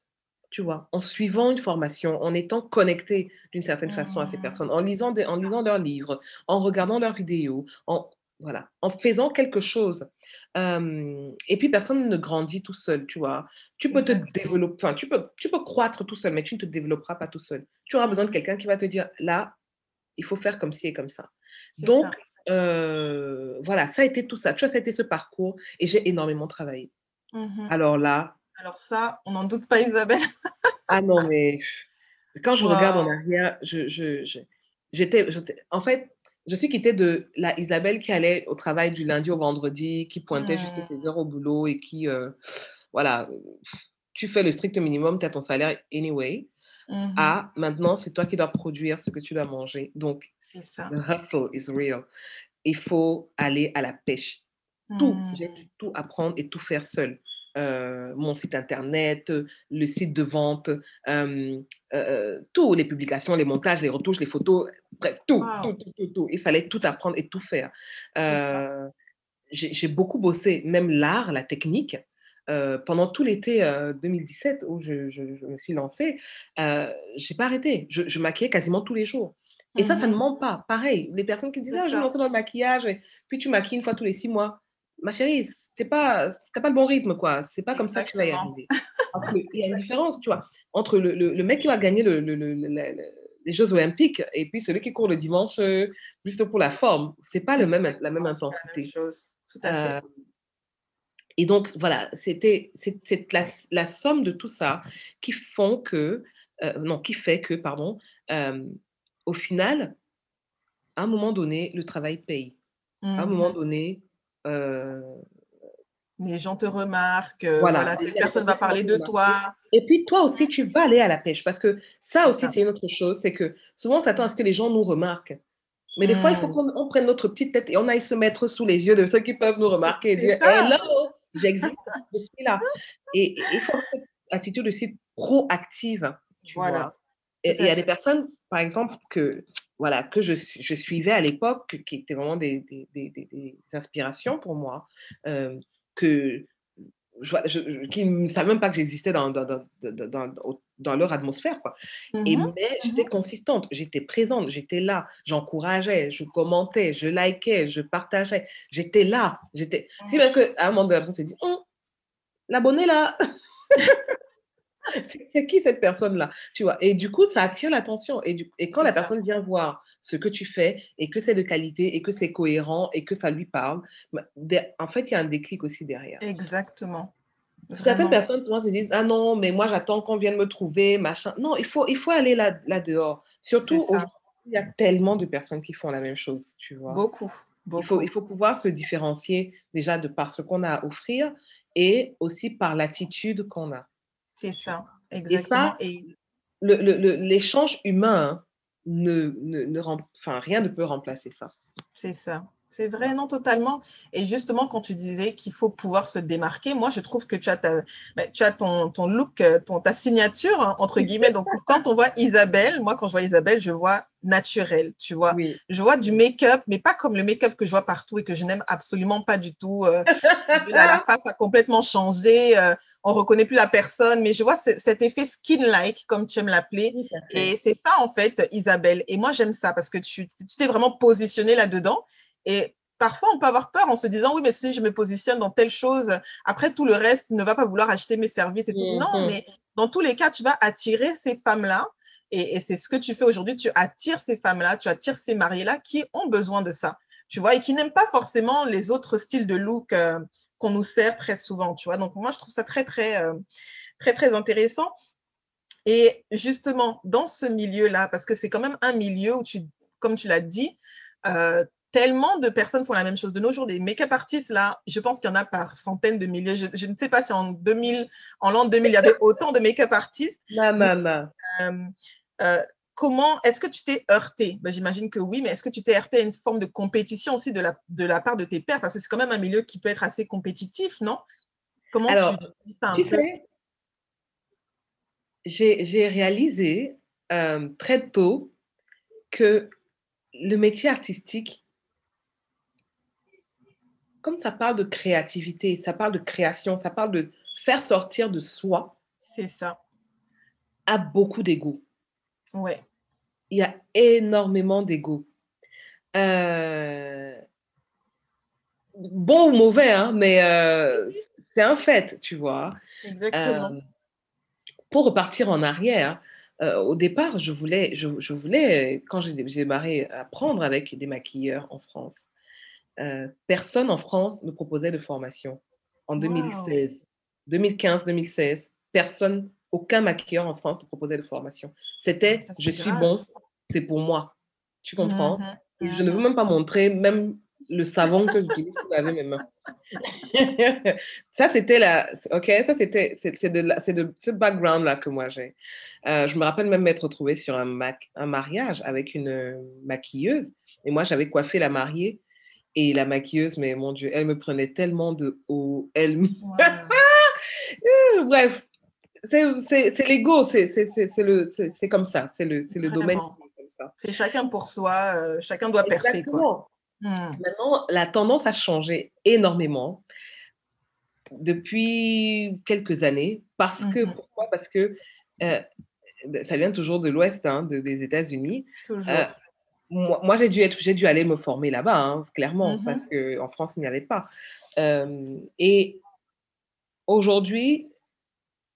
tu vois, en suivant une formation, en étant connecté d'une certaine façon à ces Mmh. personnes, en lisant, des- en lisant leurs livres, en regardant leurs vidéos, en, voilà, en faisant quelque chose. Euh, et puis, personne ne grandit tout seul, tu vois. Tu peux te développer, enfin, tu peux, tu peux croître tout seul, mais tu ne te développeras pas tout seul. Tu auras besoin de quelqu'un qui va te dire, là, il faut faire comme ci et comme ça. Donc, ça. voilà, ça a été tout ça. Tu vois, ça a été ce parcours et j'ai énormément travaillé. Mmh Alors là, Alors ça, on n'en doute pas, Isabelle. ah non, mais quand je regarde en arrière, je j'étais en fait, je suis quittée de la Isabelle qui allait au travail du lundi au vendredi, qui pointait juste ses heures au boulot et qui, heu, voilà, tu fais le strict minimum, tu as ton salaire anyway, Mmh à maintenant, c'est toi qui dois produire ce que tu dois manger. Donc ça. the hustle is real. Il faut aller à la pêche. Tout, j'ai Mmh. dû tout apprendre et tout faire seul. Heu, mon site internet, le site de vente, hem, heu heu, tout, les publications, les montages, les retouches, les photos, bref, tout, tout, tout, tout, tout. Il fallait tout apprendre et tout faire. Heu, j'ai beaucoup bossé, même l'art, la technique, pendant tout l'été, heu, 2017 où je je je me suis lancée, j'ai pas arrêté. Je je maquillais quasiment tous les jours et ça, ça ne Mmh ment pas. Pareil, les personnes qui me disent: «Ah, je vais lancer dans le maquillage» et puis tu maquilles une fois tous les 6 mois. Ma chérie, c'est pas pas le bon rythme, quoi. C'est pas comme ça que tu vas y arriver. Qu'il y a une différence, tu vois? Entre le le le mec qui va gagner le les jeux olympiques et puis celui qui court le dimanche, juste pour la forme. C'est pas le même la même pas la même intensité. chose. Tout à fait. et donc voilà, c'était la la somme de tout ça qui font que, heu, non, qui fait que, pardon, au final, à un moment donné, le travail paye. À un moment Mmh donné, heu, Les gens te remarquent, voilà, voilà, telle personne va parler de toi. et puis toi aussi, tu vas aller à la pêche parce que ça aussi, c'est une autre chose, c'est que souvent on s'attend à ce que les gens nous remarquent. Mais des fois, il faut Mmh. qu'on on prenne notre petite tête et on aille se mettre sous les yeux de ceux qui peuvent nous remarquer et c'est dire: ça, «Hello, j'existe, je suis là». Et il faut avoir cette attitude aussi proactive, tu voilà, vois? Et il y a des personnes, par exemple, que voilà, que je su je suivais à l'époque, qui étaient vraiment des des des des des inspirations pour moi, hem, que je qui ne savaient même pas que j'existais dans dans dans dans dans au dans leur atmosphère, quoi. Et Mmh mais j'étais Mmh consistante, j'étais présente, j'étais là, j'encourageais, je commentais, je likais, je partageais. J'étais là, j'étais si Mmh. bien qu'à un moment donné, la personne s'est dit: «Mmh, l'abonné là, c'est qui cette personne-là?» tu vois? Et du coup, ça attire l'attention et du et quand la ça, personne vient voir ce que tu fais et que c'est de qualité et que c'est cohérent et que ça lui parle, bah, en fait, il y a un déclic aussi derrière. exactement, Certaines personnes souvent se disent: «Ah non, mais moi j'attends qu'on vienne me trouver, machin». Non, il faut il faut aller là là dehors. Surtout il y a tellement de personnes qui font la même chose, tu vois? Beaucoup, Il faut il faut pouvoir se différencier déjà de par ce qu'on a à offrir et aussi par l'attitude qu'on a, C'est ça? Et exactement ça, et le l'échange humain, hein, ne ne ne rem enfin rien ne peut remplacer ça. C'est ça. C'est vrai, non, totalement. Et justement, quand tu disais qu'il faut pouvoir se démarquer, moi, je trouve que tu as, ta, bah, tu as ton, ton look, euh, ton, ta signature, hein, entre guillemets. Donc, quand on voit Isabelle, moi, quand je vois Isabelle, je vois naturel, tu vois. Oui. Je vois du make-up, mais pas comme le make-up que je vois partout et que je n'aime absolument pas du tout. Euh, la, la face a complètement changé. Euh, on reconnaît plus la personne, mais je vois ce, cet effet skin-like, comme tu aimes l'appeler. Et c'est ça, en fait, Isabelle. Et moi, j'aime ça parce que tu t'es vraiment positionnée là-dedans. Et parfois, on peut avoir peur en se disant, oui, mais si je me positionne dans telle chose, après, tout le reste ne va pas vouloir acheter mes services et tout. Non, mais dans tous les cas, tu vas attirer ces femmes-là. Et, et c'est ce que tu fais aujourd'hui. Tu attires ces femmes-là, tu attires ces mariés-là qui ont besoin de ça. Tu vois, et qui n'aiment pas forcément les autres styles de look euh, qu'on nous sert très souvent, tu vois. Donc, moi, je trouve ça très, très, euh, très, très intéressant. Et justement, dans ce milieu-là, parce que c'est quand même un milieu où tu, comme tu l'as dit, euh, tellement de personnes font la même chose. De nos jours, des make-up artistes, là, je pense qu'il y en a par centaines de milliers. Je, je ne sais pas si en 2000, en l'an 2000, il y avait autant de make-up artistes. Euh, comment, est-ce que tu t'es heurté? Ben, J'imagine que oui, mais est-ce que tu t'es heurté à une forme de compétition aussi de la, de la part de tes pairs? Parce que c'est quand même un milieu qui peut être assez compétitif, non? Comment tu, Alors, tu dis ça un tu peu? sais, j'ai j'ai réalisé, hem, très tôt que le métier artistique comme ça parle de créativité, ça parle de création, ça parle de faire sortir de soi. C'est ça. A beaucoup d'ego. Ouais. Il y a énormément d'ego. Euh, bon ou mauvais, hein, mais euh, c'est un fait, tu vois. Exactement. Euh, pour repartir en arrière, au départ, je voulais, je, je voulais quand j'ai démarré à apprendre avec des maquilleurs en France, personne en France ne proposait de formation en 2016. 2015-2016, personne, aucun maquilleur en France ne proposait de formation. C'était je suis bon, c'est pour moi. Tu comprends? Mmh je ne veux même pas montrer même le savon que j'utilise pour laver mes mains. ça, c'était la. OK, ça, c'était. C'est de, la, de ce background-là que moi j'ai. Euh, je me rappelle même m'être retrouvée sur un, un mariage avec une euh, maquilleuse. Et moi, j'avais coiffé la mariée. Et la maquilleuse, mais mon Dieu, elle me prenait tellement de haut. Elle. Euh, bref, c'est l'ego, c'est comme ça, c'est le, le domaine. C'est chacun pour soi, euh, chacun doit percer. Quoi. Hmm. Maintenant, la tendance a changé énormément depuis quelques années. Parce que, mmh pourquoi? Parce que euh, ça vient toujours de l'Ouest, hein, des États-Unis. moi, moi j'ai dû, être, dû aller me former là-bas, hein, clairement, mmh parce qu'en France, il n'y avait pas. et aujourd'hui,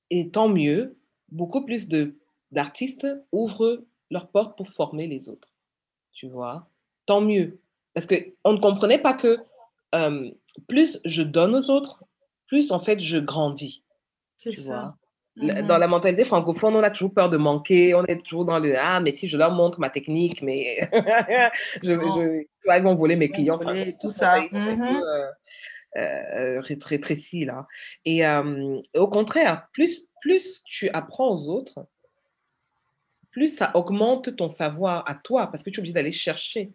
et tant mieux, beaucoup plus d'artistes ouvrent leurs portes pour former les autres. Tu vois? Tant mieux. Parce qu'on ne comprenait pas que plus je donne aux autres, plus en fait je grandis. C'est ça. Mmh dans la mentalité francophone, on a toujours peur de manquer, on est toujours dans le Ah, mais si je leur montre ma technique, mais je, je, ils vont voler mes clients. tout ça. Mmh euh, là. Et au contraire, plus, plus tu apprends aux autres, plus ça augmente ton savoir à toi, parce que tu es obligé d'aller chercher,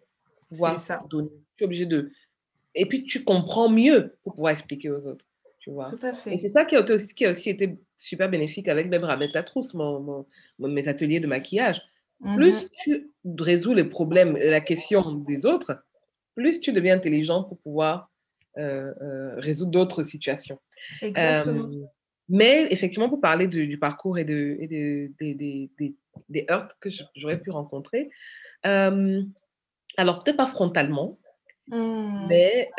pouvoir ça. donner. Tu es obligé de... Et puis tu comprends mieux pour pouvoir expliquer aux autres. Tu vois. Tout à fait. Et c'est ça qui a, aussi, qui a aussi été super bénéfique avec même Ramet Trousse, mon, mes ateliers de maquillage. Plus tu résous les problèmes, la question des autres, plus tu deviens intelligent pour pouvoir résoudre d'autres situations. Exactement. Euh, mais effectivement, pour parler du parcours et, de, et de, des, des, des heurts que j'aurais pu rencontrer, alors peut-être pas frontalement, mmh. Mais,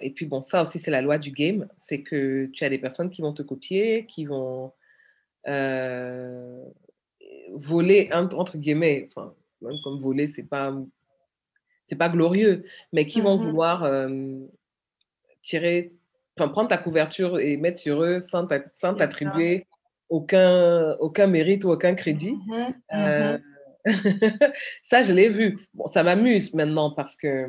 et puis bon, ça aussi, c'est la loi du game, c'est que tu as des personnes qui vont te copier, qui vont voler, entre guillemets, enfin, même comme voler, c'est pas, c'est pas glorieux, mais qui vont mmh vouloir tirer, enfin, prendre ta couverture et mettre sur eux sans t'attribuer aucun, aucun mérite ou aucun crédit. Mmh mmh euh, ça, je l'ai vu. Bon, ça m'amuse maintenant parce que,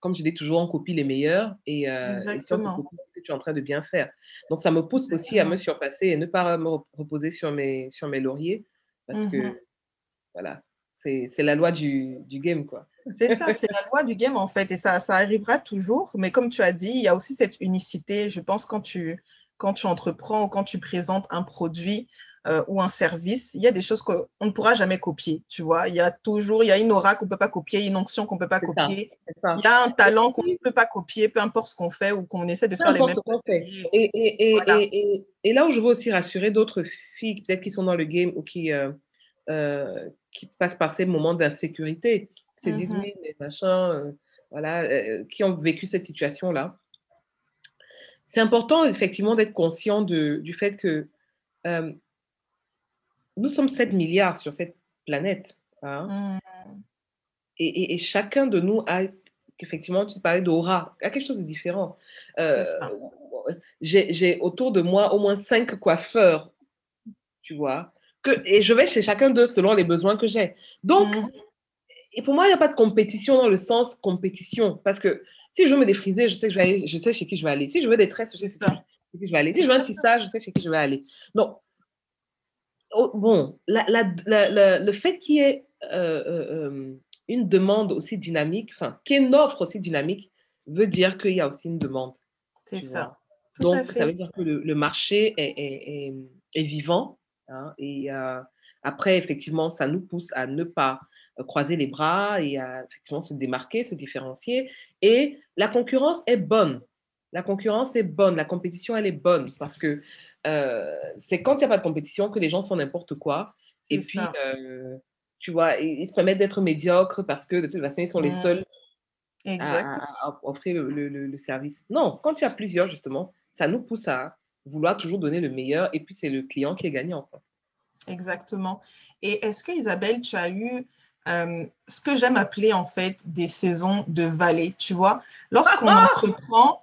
comme je dis toujours, on copie les meilleurs et, euh, et que tu es en train de bien faire. Donc, ça me pousse aussi à me surpasser et ne pas me reposer sur mes, sur mes lauriers parce que, voilà, c'est la loi du, du game, quoi. C'est ça, c'est la loi du game en fait, et ça, ça arrivera toujours. Mais comme tu as dit, il y a aussi cette unicité, je pense, quand tu, quand tu entreprends ou quand tu présentes un produit euh, ou un service, il y a des choses qu'on ne pourra jamais copier, tu vois. Il y a toujours, il y a une aura qu'on ne peut pas copier, une onction qu'on ne peut pas copier. il y a un talent qu'on ne peut pas copier, peu importe ce qu'on fait ou qu'on essaie de faire les mêmes choses. Et, et, et, et, là où je veux aussi rassurer d'autres filles, peut-être qui sont dans le game ou qui, euh, euh, qui passent par ces moments d'insécurité, se disent mmh oui, mais machin, euh, voilà, euh, qui ont vécu cette situation-là. C'est important effectivement d'être conscient de, du fait que euh, nous sommes 7 milliards sur cette planète. Hein, mmh. et, et, chacun de nous a, effectivement, tu parlais d'aura, a quelque chose de différent. J'ai autour de moi au moins 5 coiffeurs, tu vois, que, et je vais chez chacun d'eux selon les besoins que j'ai. Donc, mmh et pour moi, il n'y a pas de compétition dans le sens compétition. Parce que si je veux me défriser, je sais, que je, vais aller, je sais chez qui je vais aller. Si je veux des tresses, je sais chez qui je vais aller. Si je veux un tissage, je sais chez qui je vais aller. Donc, oh, bon, la, la, le fait qu'il y ait euh, euh, euh, une demande aussi dynamique, enfin, qu'il y ait une offre aussi dynamique, veut dire qu'il y a aussi une demande. C'est ça. Donc, ça veut dire que le, marché est, est, est, est vivant. Hein, et après, effectivement, ça nous pousse à ne pas croiser les bras et à effectivement se démarquer, se différencier. Et la concurrence est bonne. La concurrence est bonne, la compétition, elle est bonne parce que c'est quand il n'y a pas de compétition que les gens font n'importe quoi. Et puis, tu vois, ils, se permettent d'être médiocres parce que de toute façon, ils sont les mmh. seuls à, offrir le, service. Non, quand il y a plusieurs, justement, ça nous pousse à vouloir toujours donner le meilleur et puis c'est le client qui est gagnant. Exactement. Et est-ce que, Isabelle, tu as eu ce que j'aime appeler en fait des saisons de vallée, tu vois? Lorsqu'on entreprend...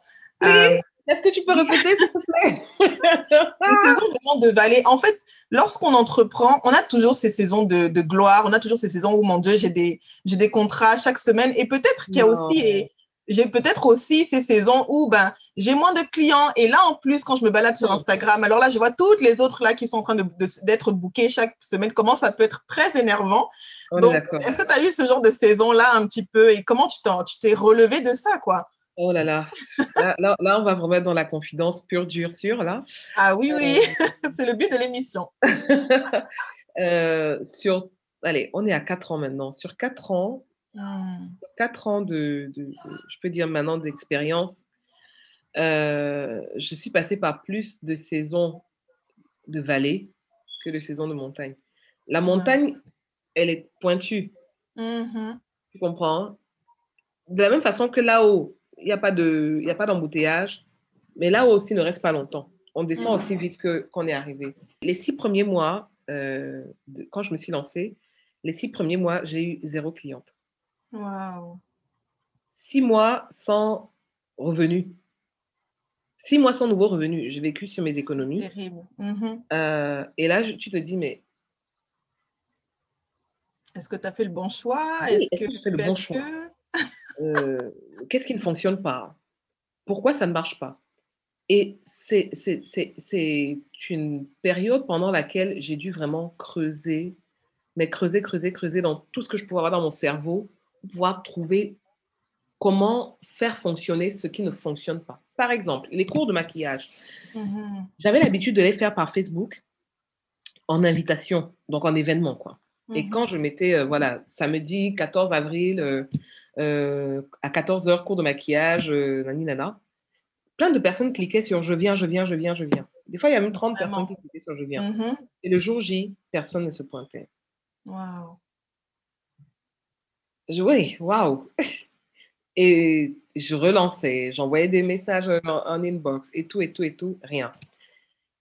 Est-ce que tu peux répéter, s'il te plaît? Une saison vraiment de vallée. En fait, lorsqu'on entreprend, on a toujours ces saisons de, gloire, on a toujours ces saisons où, mon Dieu, j'ai des, j'ai des contrats chaque semaine. Et peut-être qu'il y a aussi, et j'ai peut-être aussi ces saisons où ben, j'ai moins de clients. Et là, en plus, quand je me balade sur Instagram, alors là, je vois toutes les autres là qui sont en train de, d'être bookées chaque semaine. Comment ça peut être très énervant. Donc, est-ce que tu as eu ce genre de saison-là un petit peu? Et comment tu, tu t'es relevé de ça, quoi? Oh là là. là. on va vraiment être dans la confidence pure, dure, sûre, là. Ah oui, oui, euh. c'est le but de l'émission. Euh, sur, allez, on est à 4 ans maintenant. Sur 4 ans, 4 hmm. ans de, je peux dire maintenant, d'expérience, euh, je suis passée par plus de saisons de vallée que de saisons de montagne. La montagne, elle est pointue. Mm-hmm. Tu comprends? De la même façon que là-haut, il n'y a pas d'embouteillage. Mais là aussi, ne reste pas longtemps. On descend aussi vite que, qu'on est arrivé. Les six premiers mois, euh, quand je me suis lancée, les six premiers mois, j'ai eu zéro cliente. Wow. Six mois sans revenus. Six mois sans nouveaux revenus. J'ai vécu sur mes économies. Terrible. Mm-hmm. Euh, et là, tu te dis, mais. Est-ce que tu as fait le bon choix? Est-ce que tu fait le bon choix? euh, qu'est-ce qui ne fonctionne pas? Pourquoi ça ne marche pas? Et c'est une période pendant laquelle j'ai dû vraiment creuser, mais creuser, creuser, creuser dans tout ce que je pouvais avoir dans mon cerveau pouvoir trouver comment faire fonctionner ce qui ne fonctionne pas. Par exemple, les cours de maquillage. Mmh J'avais l'habitude de les faire par Facebook en invitation, donc en événement, quoi. Et mmh quand je mettais, euh, voilà, samedi 14 avril, euh, euh, à 14 heures, cours de maquillage, nani nana. Plein de personnes cliquaient sur je viens, je viens, je viens, je viens. Des fois, il y a même 30 personnes qui cliquaient sur je viens. Mmh Et le jour J, personne ne se pointait. Waouh. Oui, waouh. Et je relançais, j'envoyais des messages en, inbox et tout, et tout, et tout, rien.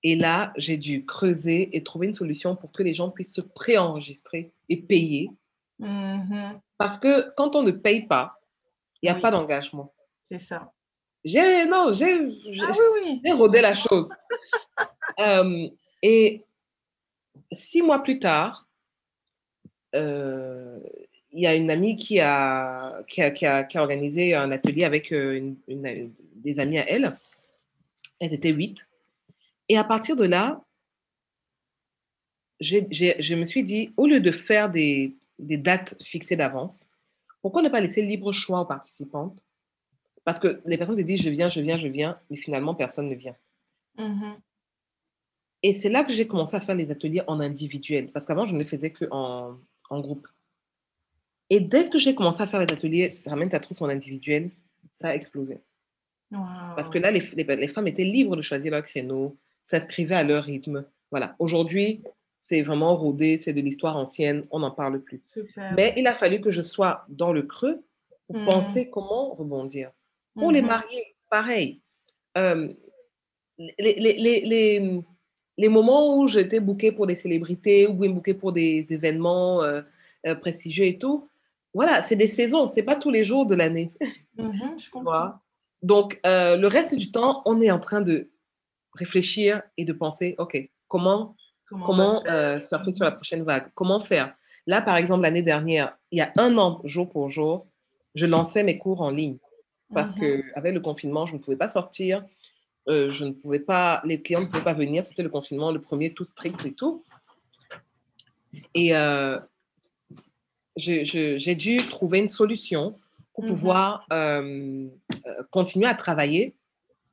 Et là, j'ai dû creuser et trouver une solution pour que les gens puissent se préenregistrer et payer. Mmh parce que quand on ne paye pas, il n'y a pas d'engagement. C'est ça. J'ai, non, j'ai, ah, oui, oui. rodé la chose. Euh, et six mois plus tard, euh, il y a une amie qui a, qui a, qui a, qui a organisé un atelier avec euh, une, des amis à elle. Elles étaient huit. Et à partir de là, je me suis dit, au lieu de faire des, des dates fixées d'avance. Pourquoi ne pas laisser libre choix aux participantes? Parce que les personnes te disent je viens, je viens, je viens, mais finalement personne ne vient. Mm-hmm. Et c'est là que j'ai commencé à faire les ateliers en individuel, parce qu'avant je ne les faisais qu'en en groupe. Et dès que j'ai commencé à faire les ateliers Ramène ta trousse en individuel, ça a explosé. Parce que là, les, les, femmes étaient libres de choisir leur créneau, s'inscrivaient à leur rythme. Voilà. Aujourd'hui, c'est vraiment rodé, c'est de l'histoire ancienne, on n'en parle plus. Mais il a fallu que je sois dans le creux pour mmh. penser comment rebondir. Pour les mmh mariés, pareil. Euh, les, les, les, les, moments où j'étais bookée pour des célébrités ou bookée pour des événements euh, euh, prestigieux et tout, voilà, c'est des saisons, c'est pas tous les jours de l'année. Mmh je comprends. Donc, le reste du temps, on est en train de réfléchir et de penser, OK, comment Comment, euh, surfer sur la prochaine vague? Comment faire? Là, par exemple, l'année dernière, il y a un an, jour pour jour, je lançais mes cours en ligne parce que mmh qu'avec le confinement, je ne pouvais pas sortir, euh, je ne pouvais pas, les clients ne pouvaient pas venir, c'était le confinement, le premier tout strict et tout. Et euh, j'ai dû trouver une solution pour mmh pouvoir euh, continuer à travailler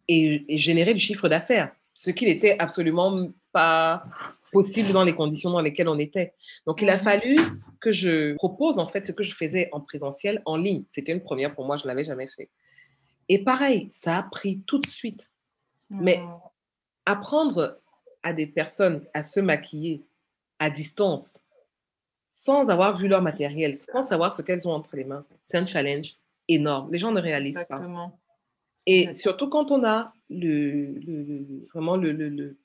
et, et générer du chiffre d'affaires, ce qui n'était absolument pas possible dans les conditions dans lesquelles on était. Donc, il a fallu que je propose en fait ce que je faisais en présentiel en ligne. C'était une première pour moi, je ne l'avais jamais fait. Et pareil, ça a pris tout de suite. Mais apprendre à des personnes à se maquiller à distance, sans avoir vu leur matériel, sans savoir ce qu'elles ont entre les mains, c'est un challenge énorme. Les gens ne réalisent Exactement. pas. Et surtout quand on a le, vraiment le, le,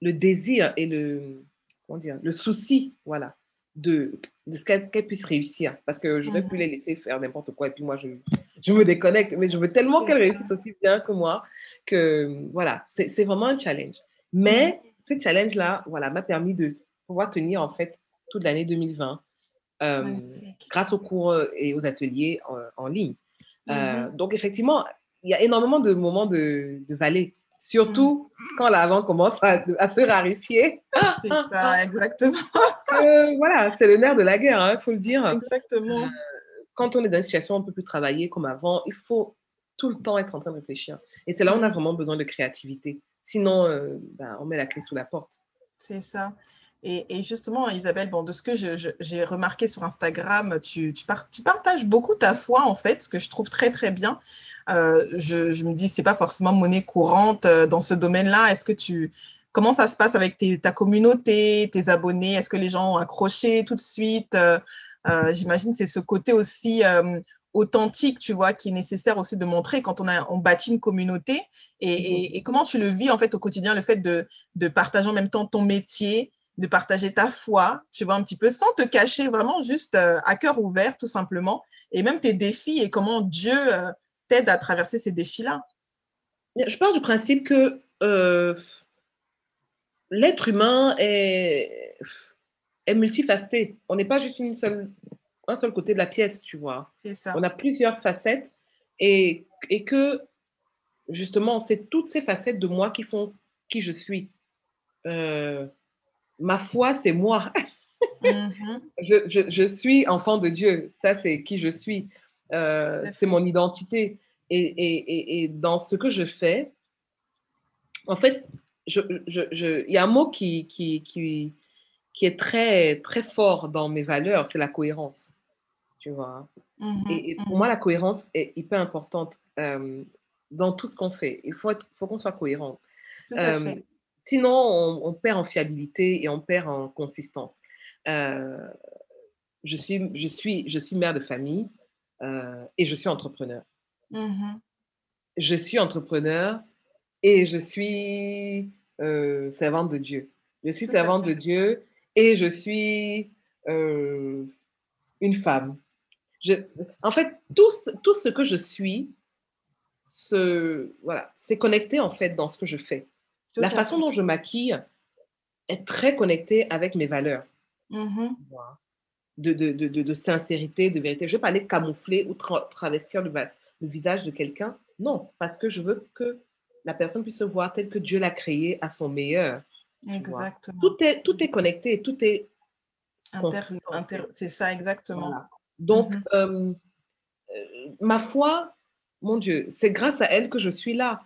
le, désir et le, comment dire, le souci voilà, de, de ce qu'elle puisse réussir. Parce que je n'aurais pu les laisser faire n'importe quoi et puis moi, je, je me déconnecte. Mais je veux tellement qu'elle réussisse aussi bien que moi que voilà, c'est vraiment un challenge. Mais ce challenge-là voilà, m'a permis de pouvoir tenir en fait toute l'année 2020 euh, grâce aux cours et aux ateliers en, ligne. Euh, mmh donc effectivement, il y a énormément de moments de, de vallée, surtout mm. quand l'argent commence à, se raréfier. C'est ça, exactement. voilà, c'est le nerf de la guerre, il hein, faut le dire. Exactement. Euh, quand on est dans une situation un peu plus travaillée comme avant, il faut tout le temps être en train de réfléchir. Et c'est là où on a mm. vraiment besoin de créativité. Sinon, euh, ben, on met la clé sous la porte. C'est ça. Et, justement, Isabelle, bon, de ce que j'ai remarqué sur Instagram, tu, tu, tu, partages beaucoup ta foi, en fait, ce que je trouve très, très bien. Euh, je, me dis, c'est pas forcément monnaie courante euh, dans ce domaine-là. Est-ce que tu, comment ça se passe avec ta communauté, tes abonnés? Est-ce que les gens ont accroché tout de suite? Euh, J'imagine c'est ce côté aussi authentique, tu vois, qui est nécessaire aussi de montrer quand on a on bâtit une communauté. Et, comment tu le vis en fait au quotidien, le fait de, de partager en même temps ton métier, de partager ta foi, tu vois, un petit peu sans te cacher, vraiment juste à cœur ouvert, tout simplement, et même tes défis et comment Dieu t'aide à traverser ces défis-là Je pars du principe que euh, l'être humain est, est multifacé. On n'est pas juste une seule, un seul côté de la pièce, tu vois. C'est ça. On a plusieurs facettes et, et que justement, c'est toutes ces facettes de moi qui font qui je suis. Ma foi, c'est moi. Mm-hmm. je, je, je, suis enfant de Dieu. Ça, c'est qui je suis. Euh, c'est mon identité. Et, et, et, dans ce que je fais, en fait, il je, je, y a un mot qui, qui, qui, qui, est très, très fort dans mes valeurs, c'est la cohérence. Tu vois? Mmh et, pour mmh moi, la cohérence est hyper importante euh, dans tout ce qu'on fait. Il faut, faut qu'on soit cohérent. Euh, sinon, on, on, perd en fiabilité et on perd en consistance. je, suis, je, suis, je suis mère de famille. Euh, et je suis entrepreneur. Mmh je suis entrepreneur et je suis euh, servante de Dieu. Je suis servante de Dieu et je suis euh, une femme. Je, en fait, tout, tout ce que je suis, ce, voilà, c'est connecté en fait dans ce que je fais. La façon dont je maquille est très connectée avec mes valeurs. Mmh de, de, de, de, sincérité, de vérité. Je ne vais pas aller camoufler ou travestir le, le, visage de quelqu'un. Non, parce que je veux que la personne puisse se voir tel que Dieu l'a créé à son meilleur. Exactement. Tout est, tout est connecté, tout est... c'est ça, exactement. Donc, mm-hmm. euh, euh, ma foi, mon Dieu, c'est grâce à elle que je suis là,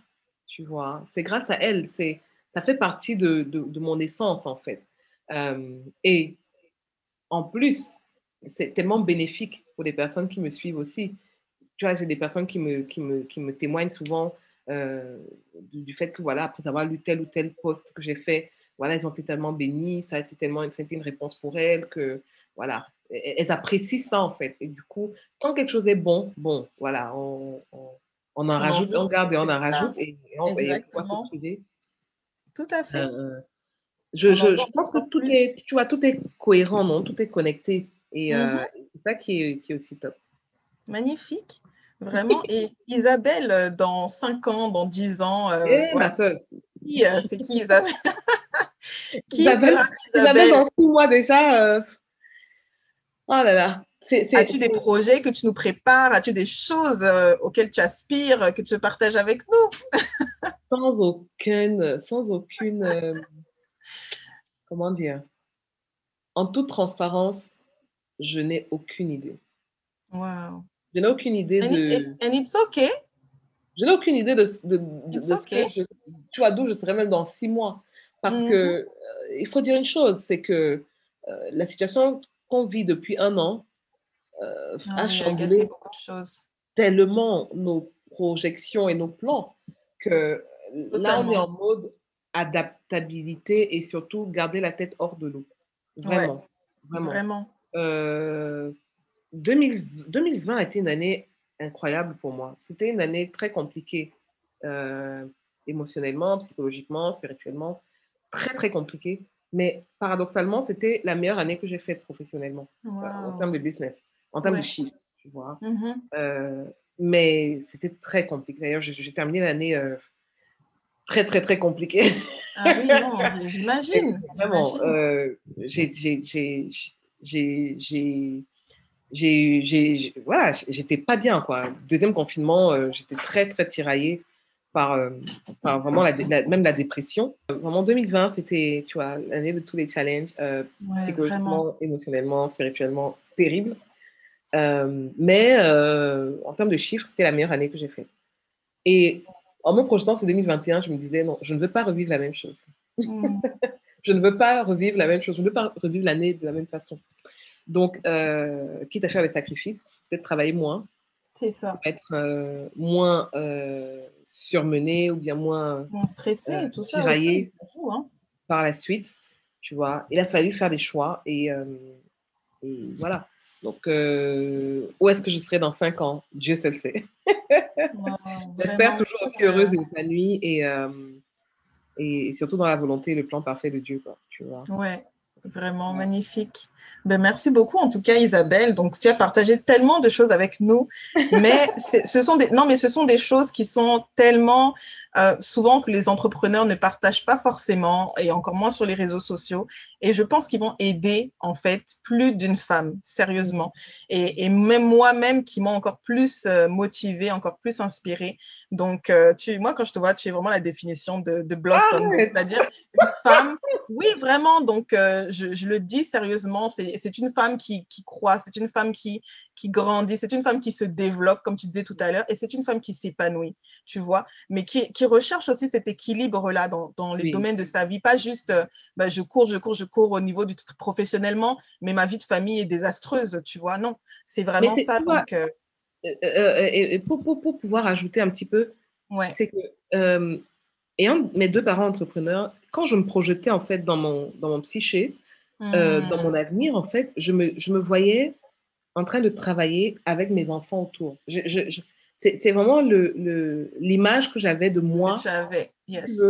tu vois. C'est grâce à elle, c'est, ça fait partie de, de, mon essence, en fait. Euh, et en plus, c'est tellement bénéfique pour les personnes qui me suivent aussi. Tu vois, j'ai des personnes qui me, qui me, qui me témoignent souvent euh, du, fait que, voilà, après avoir lu tel ou tel poste que j'ai fait, voilà, elles ont été tellement bénies, ça a été tellement ça a une réponse pour elles que, voilà, elles apprécient ça, en fait. Et du coup, quand quelque chose est bon, bon, voilà, on, en rajoute, on garde et on en rajoute et, on va Tout à fait. Euh, je, je, je, pense que tout est, tu vois, tout est cohérent, non? Tout est connecté. Et euh, mmh c'est ça qui est, qui est, aussi top. Magnifique. Vraiment. Et Isabelle, euh, dans 5 ans, dans 10 ans. Euh, eh, ma soeur. Euh, c'est qui Isabelle Qui Isabelle, Isabelle, Isabelle dans 6 mois déjà. Oh là là. As-tu des projets que tu nous prépares? As-tu des choses euh, auxquelles tu aspires, que tu partages avec nous? Sans aucune, sans aucune comment dire? En toute transparence, je n'ai aucune idée. Wow. Je n'ai aucune idée de. And it's okay. Je n'ai aucune idée de, de, de, ce que je, tu vois, d'où je serai même dans six mois. Parce Mhm. que euh, il faut dire une chose, c'est que euh, la situation qu'on vit depuis un an euh, Ah a beaucoup de choses. tellement nos projections et nos plans que là, on est en mode adaptabilité et surtout garder la tête hors de l'eau. Ouais, Vraiment, vraiment. vraiment. Euh, 2000 2020 a été une année incroyable pour moi. C'était une année très compliquée, euh, émotionnellement, psychologiquement, spirituellement, très, très compliquée. Mais paradoxalement, c'était la meilleure année que j'ai faite professionnellement, euh, en termes de business, en termes de chiffres, tu vois. Mhm. Euh, mais c'était très compliqué. D'ailleurs, j'ai terminé l'année euh, très, très, très compliquée. Ah oui, non, j'imagine, Vraiment, j'ai, j'ai, voilà, j'étais pas bien, quoi. Deuxième confinement, euh, j'étais très, très tiraillée par, euh, par vraiment la, la- même la dépression. Vraiment, 2020, c'était, tu vois, l'année de tous les challenges, euh, Ouais, vraiment. psychologiquement, émotionnellement, spirituellement, terrible. Euh, mais euh, en termes de chiffres, c'était la meilleure année que j'ai faite. Et en me projetant sur 2021, je me disais, non, je ne veux pas revivre la même chose. Mm. Je ne veux pas revivre la même chose. Je ne veux pas revivre l'année de la même façon. Donc, euh, quitte à faire des sacrifices, peut-être travailler moins, C'est ça. être euh, moins euh, surmené ou bien moins stressé et tout ça aussi, hein. par la suite. Tu vois, il a fallu faire des choix et, et voilà. Donc, euh, où est-ce que je serai dans cinq ans? Dieu seul sait. Wow, J'espère toujours aussi heureuse et épanouie et, euh, et surtout dans la volonté et le plan parfait de Dieu, quoi, tu vois. Ouais, vraiment Ouais. magnifique. Ben, merci beaucoup en tout cas Isabelle. Donc tu as partagé tellement de choses avec nous, mais ce sont des non mais ce sont des choses qui sont tellement euh, souvent que les entrepreneurs ne partagent pas forcément et encore moins sur les réseaux sociaux. Et je pense qu'ils vont aider en fait plus d'une femme sérieusement. Et, et même moi-même qui m'ont encore plus euh, motivée, encore plus inspirée. Donc euh, tu, moi quand je te vois, tu es vraiment la définition de, de blossom. C'est-à-dire une femme oui, vraiment. Donc, je, je le dis sérieusement, c'est une femme qui, qui croit, c'est une femme qui, qui grandit, c'est une femme qui se développe, comme tu disais tout à l'heure, et c'est une femme qui s'épanouit, tu vois, mais qui, qui recherche aussi cet équilibre-là dans, dans les Oui. domaines de sa vie. Pas juste, bah, je cours, je cours, je cours au niveau du professionnellement, mais ma vie de famille est désastreuse, tu vois. Non, c'est vraiment ça. Donc, euh, Euh, euh, et, pour, pour, pour pouvoir ajouter un petit peu, ouais. c'est que, ayant mes deux parents entrepreneurs, quand je me projetais en fait dans mon, dans mon psyché, euh, dans mon Hmm. avenir, en fait, je me, je me voyais en train de travailler avec mes enfants autour. Je, c'est c'est vraiment le- le- l'image que j'avais de moi, Que tu avais, yes.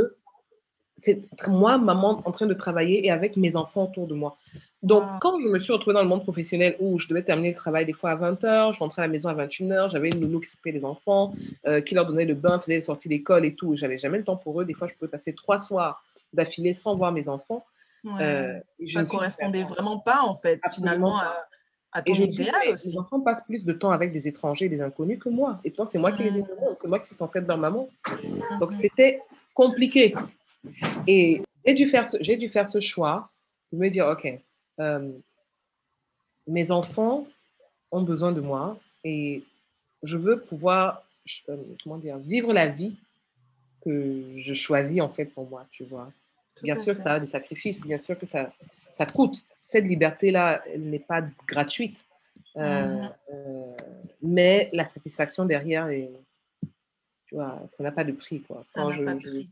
c'est moi, maman, en train de travailler et avec mes enfants autour de moi. Donc, Wow. quand je me suis retrouvée dans le monde professionnel où je devais terminer le travail des fois à 20h, je rentrais à la maison à 21h, j'avais une nounou qui s'occupait des enfants, euh, qui leur donnait le bain, faisait les sorties d'école et tout. J'avais jamais le temps pour eux. Des fois, je pouvais passer trois soirs d'affilée sans voir mes enfants. Ouais. Euh, et je ça ne correspondait vraiment pas, en fait, Absolument finalement, pas. à, à Et ton je dit, idéal aussi. les enfants passent plus de temps avec des étrangers et des inconnus que moi. Et pourtant, c'est moi qui les ai c'est moi qui suis censée être leur maman. Donc, Mhm. c'était compliqué. Et j'ai dû, faire ce, j'ai dû faire ce choix de me dire, OK, euh, mes enfants ont besoin de moi et je veux pouvoir, euh, comment dire, vivre la vie que je choisis en fait pour moi, tu vois. Bien sûr, fait. ça a des sacrifices, bien sûr que ça, ça coûte. Cette liberté-là, elle n'est pas gratuite. Euh, Mhm. euh, mais la satisfaction derrière, est, tu vois, ça n'a pas de prix. Quoi. Quand je,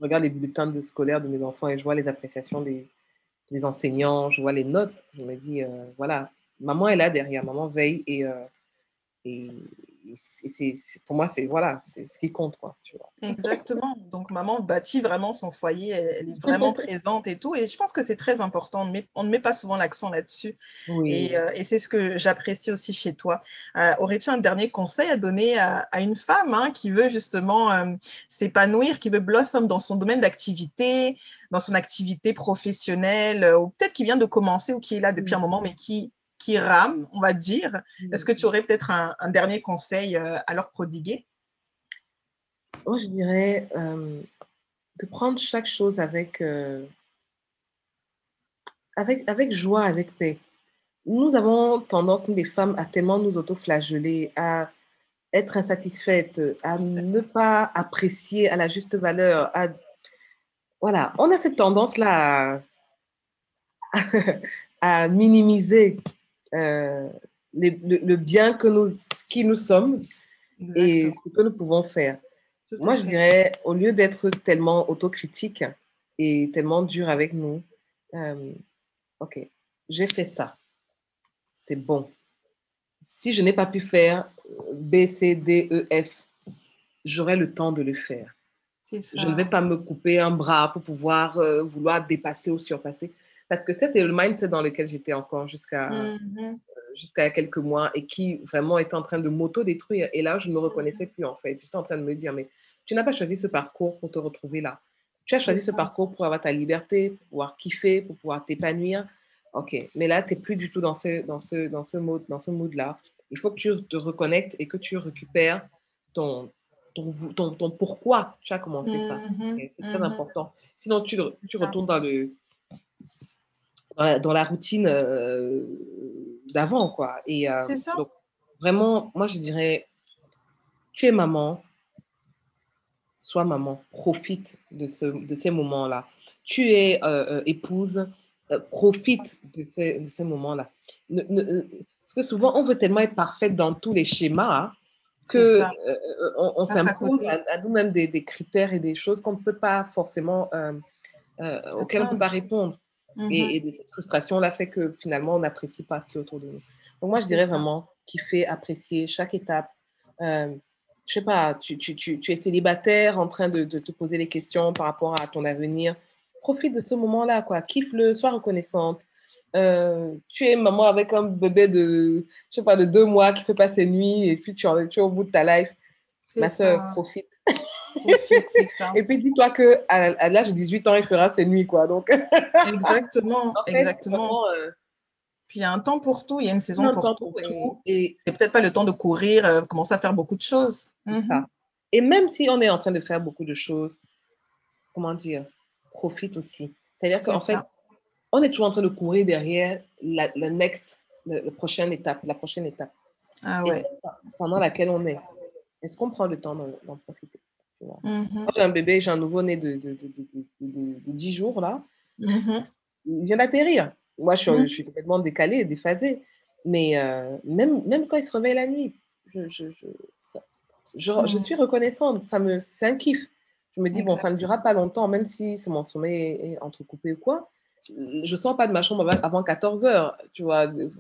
regarde les bulletins de scolaires de mes enfants et je vois les appréciations des, des enseignants, je vois les notes, je me dis, euh, voilà, maman est là derrière, maman veille et c'est- pour moi, c'est voilà, c'est ce qui compte. Quoi, tu vois. Exactement. Donc, maman bâtit vraiment son foyer, elle, est vraiment présente et tout. Et je pense que c'est très important. On ne met, on ne met pas souvent l'accent là-dessus. Oui. Et, euh, et c'est ce que j'apprécie aussi chez toi. Euh, Aurais-tu un dernier conseil à donner à, à une femme hein, qui veut justement euh, s'épanouir, qui veut blossom dans son domaine d'activité, dans son activité professionnelle, ou peut-être qui vient de commencer ou qui est là depuis un moment, mais qui, qui rame, on va dire. Est-ce que tu aurais peut-être un, un dernier conseil euh, à leur prodiguer? Moi, je dirais euh, de prendre chaque chose avec, euh, avec, avec joie, avec paix. Nous avons tendance, nous les femmes, à tellement nous autoflageller, à être insatisfaites, à ne pas apprécier à la juste valeur, à, voilà, on a cette tendance-là à, minimiser euh, le, bien que nous, qui nous sommes et ce que nous pouvons faire. Moi, je dirais, au lieu d'être tellement autocritique et tellement dur avec nous, euh, ok, j'ai fait ça, c'est bon. Si je n'ai pas pu faire B, C, D, E, F, j'aurai le temps de le faire. Je ne vais pas me couper un bras pour pouvoir euh, vouloir dépasser ou surpasser. Parce que ça, c'est le mindset dans lequel j'étais encore jusqu'à mmh euh, jusqu'à quelques mois et qui vraiment était en train de m'auto-détruire. Et là, je ne me reconnaissais mmh plus en fait. J'étais en train de me dire, mais tu n'as pas choisi ce parcours pour te retrouver là. Tu as choisi ce parcours pour avoir ta liberté, pour pouvoir kiffer, pour pouvoir t'épanouir. Ok, mais là, tu n'es plus du tout dans ce, dans ce, dans ce mode, dans ce. Il faut que tu te reconnectes et que tu récupères ton, ton, ton, pourquoi tu as commencé ça. Mmh c'est très important. Sinon, tu, tu retournes dans, le, dans, la, routine euh, d'avant, quoi. Et euh, ça. Donc, vraiment, moi, je dirais, tu es maman, sois maman, profite de, ce, de ces moments-là. Tu es euh, épouse, profite de ces, de ces moments-là. parce que souvent, on veut tellement être parfaite dans tous les schémas que euh, euh, on, s'impose à, nous-mêmes des, critères et des choses qu'on ne peut pas forcément, auxquelles on ne peut pas répondre. Mmh et, et, cette frustration-là fait que finalement, on n'apprécie pas ce qui est autour de nous. Donc moi, je dirais vraiment kiffer, apprécier chaque étape. je sais pas, tu, tu, tu, tu, es célibataire en train de, de, te poser les questions par rapport à ton avenir. Profite de ce moment-là, quoi. Kiffe-le, sois reconnaissante. Euh, tu es maman avec un bébé de, je sais pas, de deux mois qui fait pas ses nuits et puis tu, es au bout de ta life. Ma soeur, profite. Et puis dis-toi que à, l'âge de 18 ans, il fera ses nuits, quoi. Donc... exactement, exactement. Euh, puis il y a un temps pour tout, il y a une saison pour, tout. et, c'est peut-être pas le temps de courir, euh, commencer à faire beaucoup de choses. Mhm. Et même si on est en train de faire beaucoup de choses, comment dire, profite aussi. C'est-à-dire qu'en fait, on est toujours en train de courir derrière la, next, la, prochaine étape, la prochaine étape. Ah ouais. pendant laquelle on est. Est-ce qu'on prend le temps d'en profiter? Moi, j'ai un bébé, j'ai un nouveau-né de, de, de, 10 jours, là. Mm-hmm. Il vient d'atterrir. Moi, je suis, je suis, complètement décalée, déphasée. Mais euh, même, même quand il se réveille la nuit, je, je, je, je suis reconnaissante. Ça me, c'est un kiff. Je me dis, bon, ça ne durera pas longtemps, même si mon sommeil est entrecoupé ou quoi je sors pas de ma chambre avant 14 heures, tu vois. Des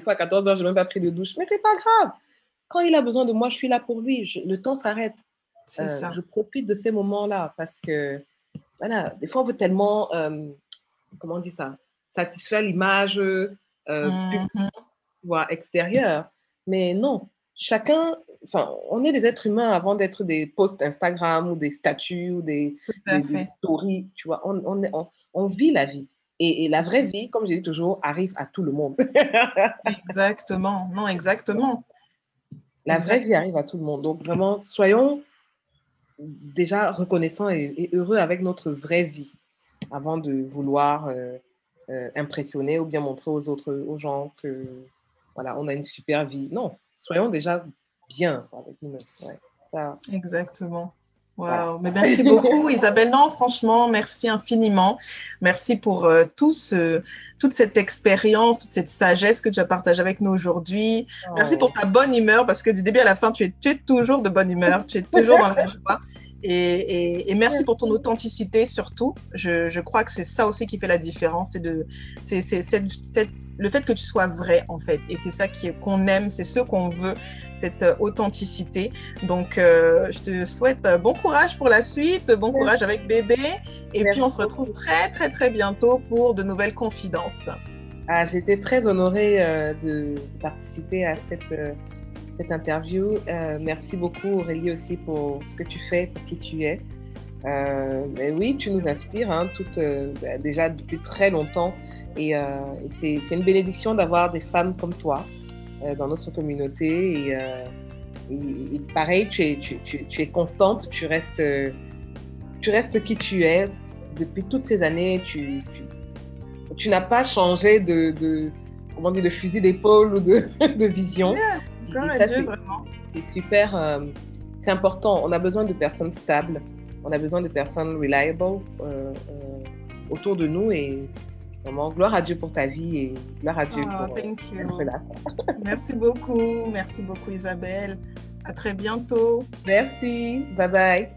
fois, à 14 heures, je n'ai même pas pris de douche. Mais c'est pas grave. Quand il a besoin de moi, je suis là pour lui. le temps s'arrête. Euh, je profite de ces moments-là parce que, voilà, des fois, on veut tellement, euh, comment on dit ça, satisfaire l'image euh, mm-hmm. extérieure. Mais non, chacun, enfin, on est des êtres humains avant d'être des posts Instagram ou des statuts ou des, stories, tu vois. On, on, on, vit la vie. Et, la vraie vie, comme je dis toujours, arrive à tout le monde. exactement, non, exactement. La vraie vie arrive à tout le monde. Donc vraiment, soyons déjà reconnaissants et, heureux avec notre vraie vie avant de vouloir euh, euh, impressionner ou bien montrer aux autres, aux gens que voilà, on a une super vie. Non, soyons déjà bien avec nous-mêmes. Exactement. Wow, mais merci beaucoup Isabelle. Non, franchement, merci infiniment. Merci pour euh, tout ce, toute cette expérience, toute cette sagesse que tu as partagée avec nous aujourd'hui. Merci pour ta bonne humeur parce que du début à la fin, tu es, tu es toujours de bonne humeur, tu es toujours dans la joie. Et, et, merci pour ton authenticité surtout. Je, je crois que c'est ça aussi qui fait la différence. C'est de, c'est, c'est, le fait que tu sois vrai en fait. Et c'est ça qu'on aime, c'est ce qu'on veut, cette euh, authenticité. Donc, euh, je te souhaite euh, bon courage pour la suite, bon courage avec bébé. Et puis, on se retrouve très, très, très bientôt pour de nouvelles confidences. Ah, J'étais très honorée de, participer à cette, cette interview. merci beaucoup, Aurélie, aussi pour ce que tu fais, pour qui tu es. oui, tu nous inspires, hein, bah, déjà depuis très longtemps. Et, et c'est une bénédiction d'avoir des femmes comme toi euh, dans notre communauté. Et, euh, pareil, tu es, constante, tu restes, tu restes qui tu es. Depuis toutes ces années, tu, n'as pas changé de, fusil d'épaule ou de vision. Yeah, c'est super. Euh, c'est important. On a besoin de personnes stables on a besoin de personnes reliable autour de nous et vraiment, gloire à Dieu pour ta vie et gloire à Dieu oh, pour thank you. là. merci beaucoup, merci beaucoup Isabelle. À très bientôt. Merci, bye bye.